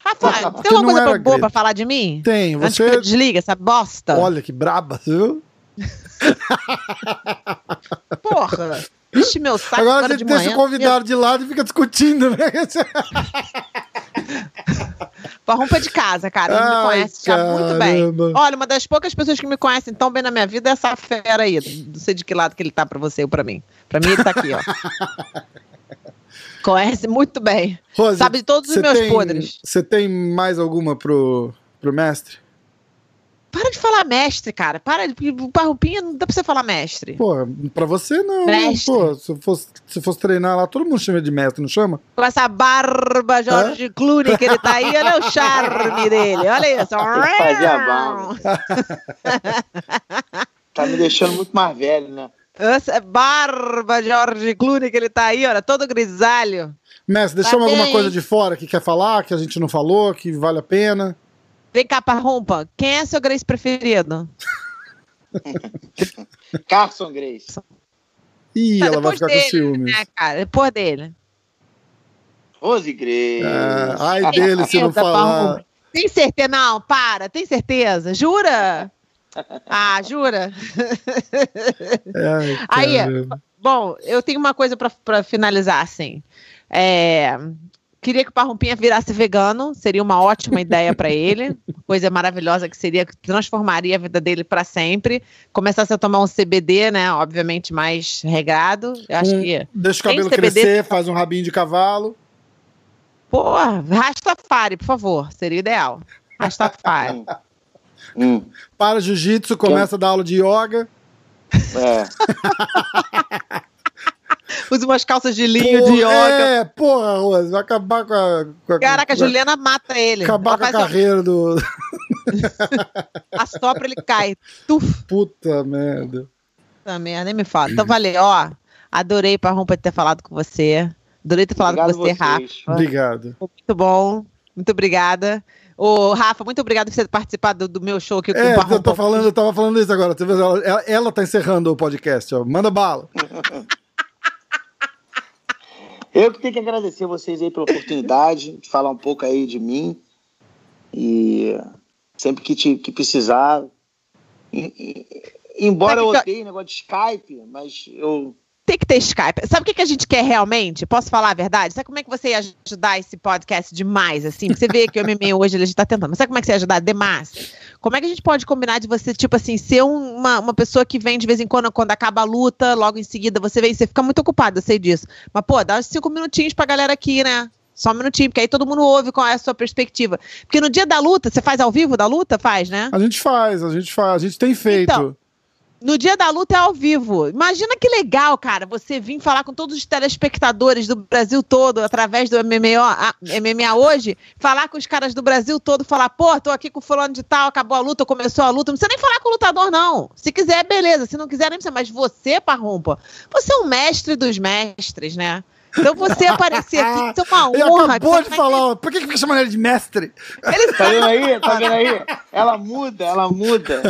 Rafael, tem alguma coisa boa grito. pra falar de mim? Tem, você. desliga essa bosta. Olha que braba, viu? Porra. Vixe, meu saco. Agora a gente deixa manhã, o convidado de lado e fica discutindo, né? Parrumpa de casa, cara. Ele me conhece já muito bem. Olha, uma das poucas pessoas que me conhecem tão bem na minha vida é essa fera aí. Não sei de que lado que ele tá pra você ou pra mim. Pra mim, ele tá aqui, ó. Conhece muito bem. Rose, Sabe de todos os meus tem, podres. Você tem mais alguma pro, pro mestre? Para de falar mestre, cara. Para de. Parrupinha não dá pra você falar mestre. Pô, pra você não. Mestre. Pô, se fosse, se fosse treinar lá, todo mundo chama de mestre, não chama? Com essa barba Jorge é? Clooney que ele tá aí, olha o charme dele. Olha isso. tá me deixando muito mais velho, né? Essa barba Jorge Clooney que ele tá aí, olha, todo grisalho. Mestre, deixamos tá alguma coisa de fora que quer falar, que a gente não falou, que vale a pena? Vem cá, Parrumpa. Quem é seu Grace preferido? Carson Grace. Ih, tá, ela vai ficar dele, com ciúmes. Né, cara? Depois dele. Rose Grace. Ah, ai dele se não falar. Tem certeza? Não, para. Tem certeza? Jura? Ah, jura? Ai, Aí, bom, eu tenho uma coisa para finalizar, assim. É, Queria que o Parrumpinha virasse vegano, seria uma ótima ideia para ele. Coisa maravilhosa que seria que transformaria a vida dele para sempre. Começasse a tomar um CBD, né? Obviamente mais regrado. Eu acho um, que. Deixa o cabelo CBD... crescer, faz um rabinho de cavalo. Pô, Rastafari, por favor. Seria ideal. Rastafari. hum. Para jiu-jitsu, começa a dar aula de yoga. É. Usa umas calças de linho porra, de yoga. É, porra, Rose, vai acabar com a. Com a Caraca, a Juliana mata ele. Acabar Ela com a carreira um... do. Assopra, ele cai. Tuf. Puta merda. Puta merda, nem me fala. Então, valeu, ó. Adorei para romper ter falado com você. Adorei ter falado Obrigado com você, Rafa. Obrigado. Muito bom. Muito obrigada. Ô, Rafa, muito obrigado por você ter participado do, do meu show aqui com é, o eu tô falando, eu tava falando isso agora. Ela, ela, ela tá encerrando o podcast, ó. Manda bala. Eu que tenho que agradecer vocês aí pela oportunidade de falar um pouco aí de mim. E sempre que, te, que precisar. E, e, embora eu odeie o negócio de Skype, mas eu, tem que ter Skype. Sabe o que, que a gente quer realmente? Posso falar a verdade? Sabe como é que você ia ajudar esse podcast demais, assim? Você vê que o MMA hoje ele está tentando. Mas sabe como é que você ia ajudar demais? Como é que a gente pode combinar de você, tipo assim, ser uma, uma pessoa que vem de vez em quando, quando acaba a luta, logo em seguida você vem, você fica muito ocupado, eu sei disso. Mas, pô, dá uns cinco minutinhos pra galera aqui, né? Só um minutinho, porque aí todo mundo ouve qual é a sua perspectiva. Porque no dia da luta, você faz ao vivo da luta? Faz, né? A gente faz, a gente faz, a gente tem feito. Então, no dia da luta é ao vivo. Imagina que legal, cara, você vir falar com todos os telespectadores do Brasil todo, através do MMA, MMA hoje, falar com os caras do Brasil todo, falar, pô, tô aqui com o fulano de tal, acabou a luta, começou a luta. Não precisa nem falar com o lutador, não. Se quiser, beleza. Se não quiser, nem precisa. Mas você, Parrumpa, você é o mestre dos mestres, né? Então você aparecer aqui, isso é uma honra. Ele acabou de falar, por que fica chamando ele de mestre? Ele tá vendo aí? Tá vendo aí? Ela muda, ela muda.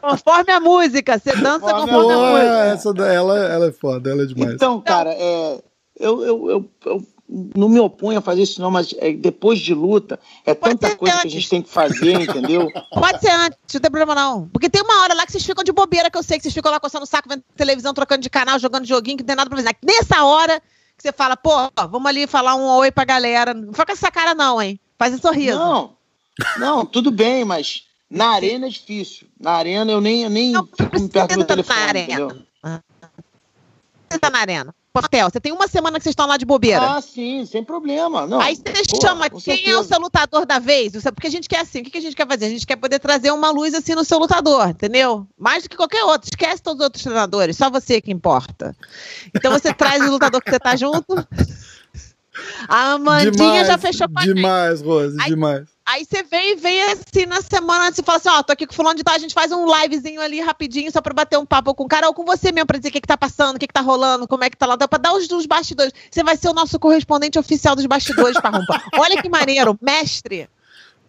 Conforme a música, você dança conforme, conforme a música. Essa, ela, ela é foda, ela é demais. Então, cara, é, eu, eu, eu, eu não me oponho a fazer isso, não, mas é, depois de luta, é Pode tanta coisa antes. que a gente tem que fazer, entendeu? Pode ser antes, não tem problema não. Porque tem uma hora lá que vocês ficam de bobeira, que eu sei que vocês ficam lá coçando o saco, vendo televisão, trocando de canal, jogando joguinho, que não tem nada pra fazer. Nessa hora que você fala, pô, vamos ali falar um oi pra galera. Não fica com essa cara, não, hein? Faz um sorriso. Não, não, tudo bem, mas na arena é difícil. Na arena eu nem, eu nem não, fico perto do telefone, na arena. entendeu? Você tá na arena hotel. Você tem uma semana que vocês estão lá de bobeira. Ah, sim, sem problema. Não, Aí você pô, chama quem certeza. é o seu lutador da vez. Porque a gente quer assim, o que a gente quer fazer? A gente quer poder trazer uma luz assim no seu lutador, entendeu? Mais do que qualquer outro. Esquece todos os outros treinadores, só você que importa. Então você traz o lutador que você tá junto. A Amandinha demais, já fechou com a Demais, Rose, Aí, demais. Aí você vem e vem assim na semana antes e fala assim: ó, tô aqui com o fulano de tal, a gente faz um livezinho ali rapidinho só pra bater um papo com o cara ou com você mesmo, pra dizer o que, que tá passando, o que, que tá rolando, como é que tá lá, dá pra dar os dos bastidores. Você vai ser o nosso correspondente oficial dos bastidores, Parrumpa. Olha que maneiro, mestre.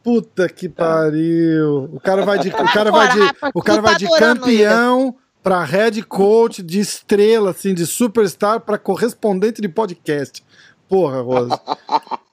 Puta que pariu. O cara vai de, o cara vai de, o cara vai de campeão para head coach de estrela, assim, de superstar para correspondente de podcast. Porra, Rosa.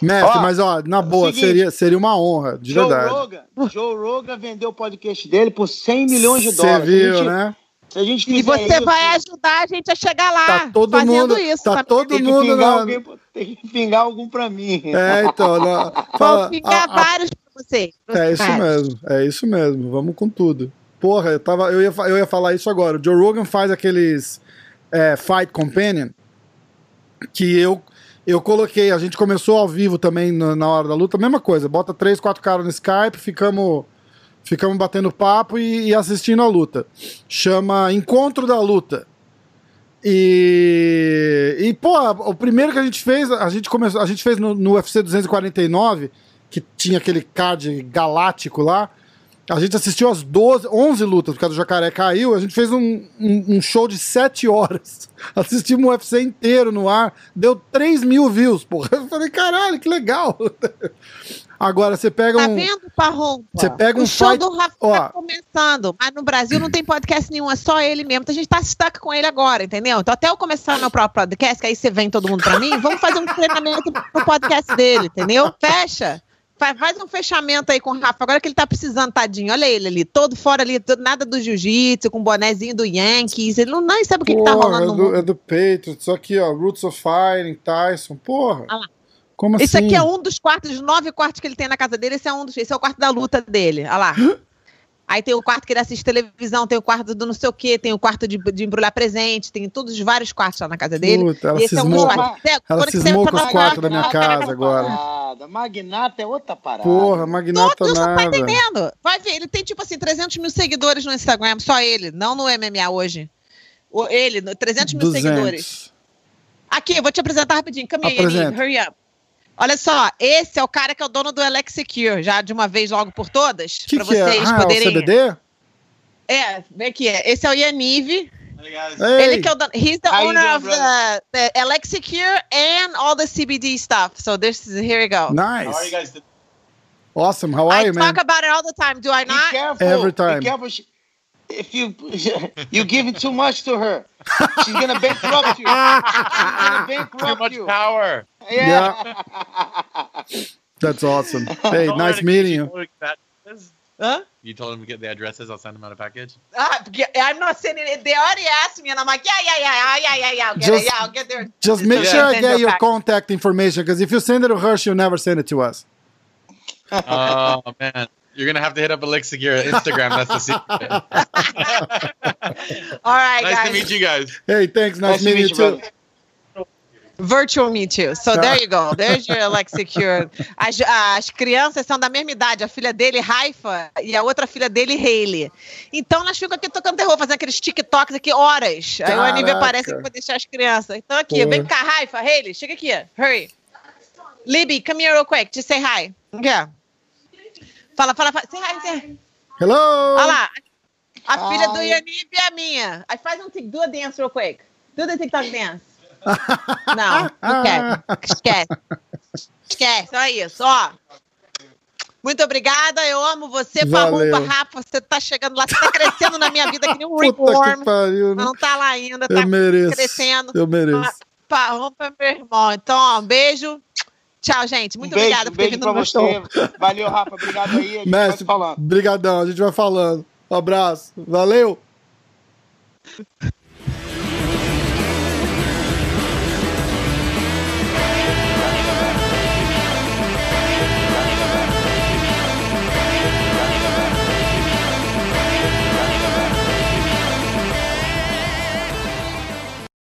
Mestre, ó, mas ó, na boa, seguinte, seria, seria uma honra, de Joe verdade. Rogan, Joe Rogan vendeu o podcast dele por 100 milhões de dólares. Você viu, gente, né? Se a gente e você isso, vai ajudar a gente a chegar lá tá todo fazendo mundo, isso. Tá todo tem mundo na... alguém, tem que pingar algum pra mim. É, então. Não, fala, Vou pingar a, vários pra você. É isso mesmo, é isso mesmo. Vamos com tudo. Porra, eu, tava, eu, ia, eu ia falar isso agora. O Joe Rogan faz aqueles é, Fight Companion que eu eu coloquei, a gente começou ao vivo também na, na hora da luta, mesma coisa, bota três, quatro caras no Skype, ficamos ficamos batendo papo e, e, assistindo a luta. Chama Encontro da Luta. E, e pô, o primeiro que a gente fez, a gente começou, a gente fez no, no UFC 249, que tinha aquele card galáctico lá. A gente assistiu as 12, 11 lutas, porque a do Jacaré caiu. A gente fez um, um, um show de 7 horas. Assistimos o UFC inteiro no ar. Deu 3 mil views, porra. Eu falei, caralho, que legal. Agora, você pega tá um. Tá vendo, Parrom? Você pega um. O show fight... do Rafa Ó. tá começando. Mas no Brasil não tem podcast nenhum, é só ele mesmo. Então a gente tá stuck com ele agora, entendeu? Então até eu começar meu próprio podcast, que aí você vem todo mundo pra mim, vamos fazer um treinamento pro podcast dele, entendeu? Fecha. Faz um fechamento aí com o Rafa, agora que ele tá precisando, tadinho. Olha ele ali, todo fora ali, todo, nada do jiu-jitsu, com bonezinho do Yankees. Ele não nem sabe o que, que tá rolando é do, É do Patriots, só aqui, ó, Roots of Firing, Tyson, porra. Ah lá. Como esse assim? aqui é um dos quartos, dos nove quartos que ele tem na casa dele, esse é um dos, esse é o quarto da luta dele. Olha lá. Aí tem o quarto que ele assiste televisão, tem o quarto do não sei o quê, tem o quarto de, de embrulhar presente, tem todos os vários quartos lá na casa dele. Puta, ela esse cismou, é um quartos. Ela cismou com os quartos da minha casa agora. Magnata é outra parada. Porra, Magnata Todos nada. não tá entendendo. Vai ver, ele tem tipo assim 300 mil seguidores no Instagram, só ele, não no MMA hoje. O, ele, 300 mil 200. seguidores. Aqui, eu vou te apresentar rapidinho. Come here, hurry up. Olha só, esse é o cara que é o dono do Alex Secure, já de uma vez logo por todas, para vocês é? ah, poderem. É o CBD? É, vem aqui. Esse é o Yaniv. Ele que é o dono. He's the How owner of the, the Alex Secure and all the CBD stuff. So this is here we go. Nice. How are you guys? Awesome. How are I you, man? I talk about it all the time. Do I not? Be careful. Every time. Be careful. If you you giving too much to her, she's gonna bankrupt you. She's gonna bankrupt too much you. power. Yeah. yeah. That's awesome. Hey, nice meeting you. Hã? You told him to get the addresses. I'll send him out a package. Uh, Porque I'm not sending it. They already asked me, and I'm like, yeah, yeah, yeah, yeah, yeah, yeah, I'll get Just- it. Yeah, I'll get there. Just make Yeah. sure I get your your pack. contact information because if you send it to her, she'll never send it to us. oh man, you're gonna have to hit up Elixir Instagram. That's the secret. All right, nice guys. to meet you guys. Hey, thanks. Nice, Nice to meeting you meet you, too. brother. Virtual Me Too. So there you go. There's your Alexa Secure. As, as crianças são da mesma idade. A filha dele, Raifa, e a outra filha dele, Hailey. Então elas ficam aqui tocando terror, fazendo aqueles TikToks aqui horas. Aí o Caraca. aparece pra deixar as crianças. Então aqui, Porra. vem cá, Raifa, Hailey, chega aqui. Hurry. Libby, come here real quick. Just say hi. Yeah. Fala, fala, fala. Say hi, say hi. Hello. Olha lá. A filha do Hi. Yanib é a minha. Aí faz um tic, do a dance real quick. Do the TikTok dance. Não, não quer. Esquece. Esquece, só isso, ó. Muito obrigada, eu amo você, Valeu. Rafa. Você tá chegando lá, você tá crescendo na minha vida que nem um pariu. Mas né? não tá lá ainda, tá Eu mereço. crescendo. Eu mereço. É meu irmão. Então, ó, um beijo. Tchau, gente. Muito um beijo, obrigada um por ter vindo no meu show. Valeu, Rafa. Obrigado aí. A gente Mestre, falando. brigadão. A gente vai falando. Um abraço. Valeu.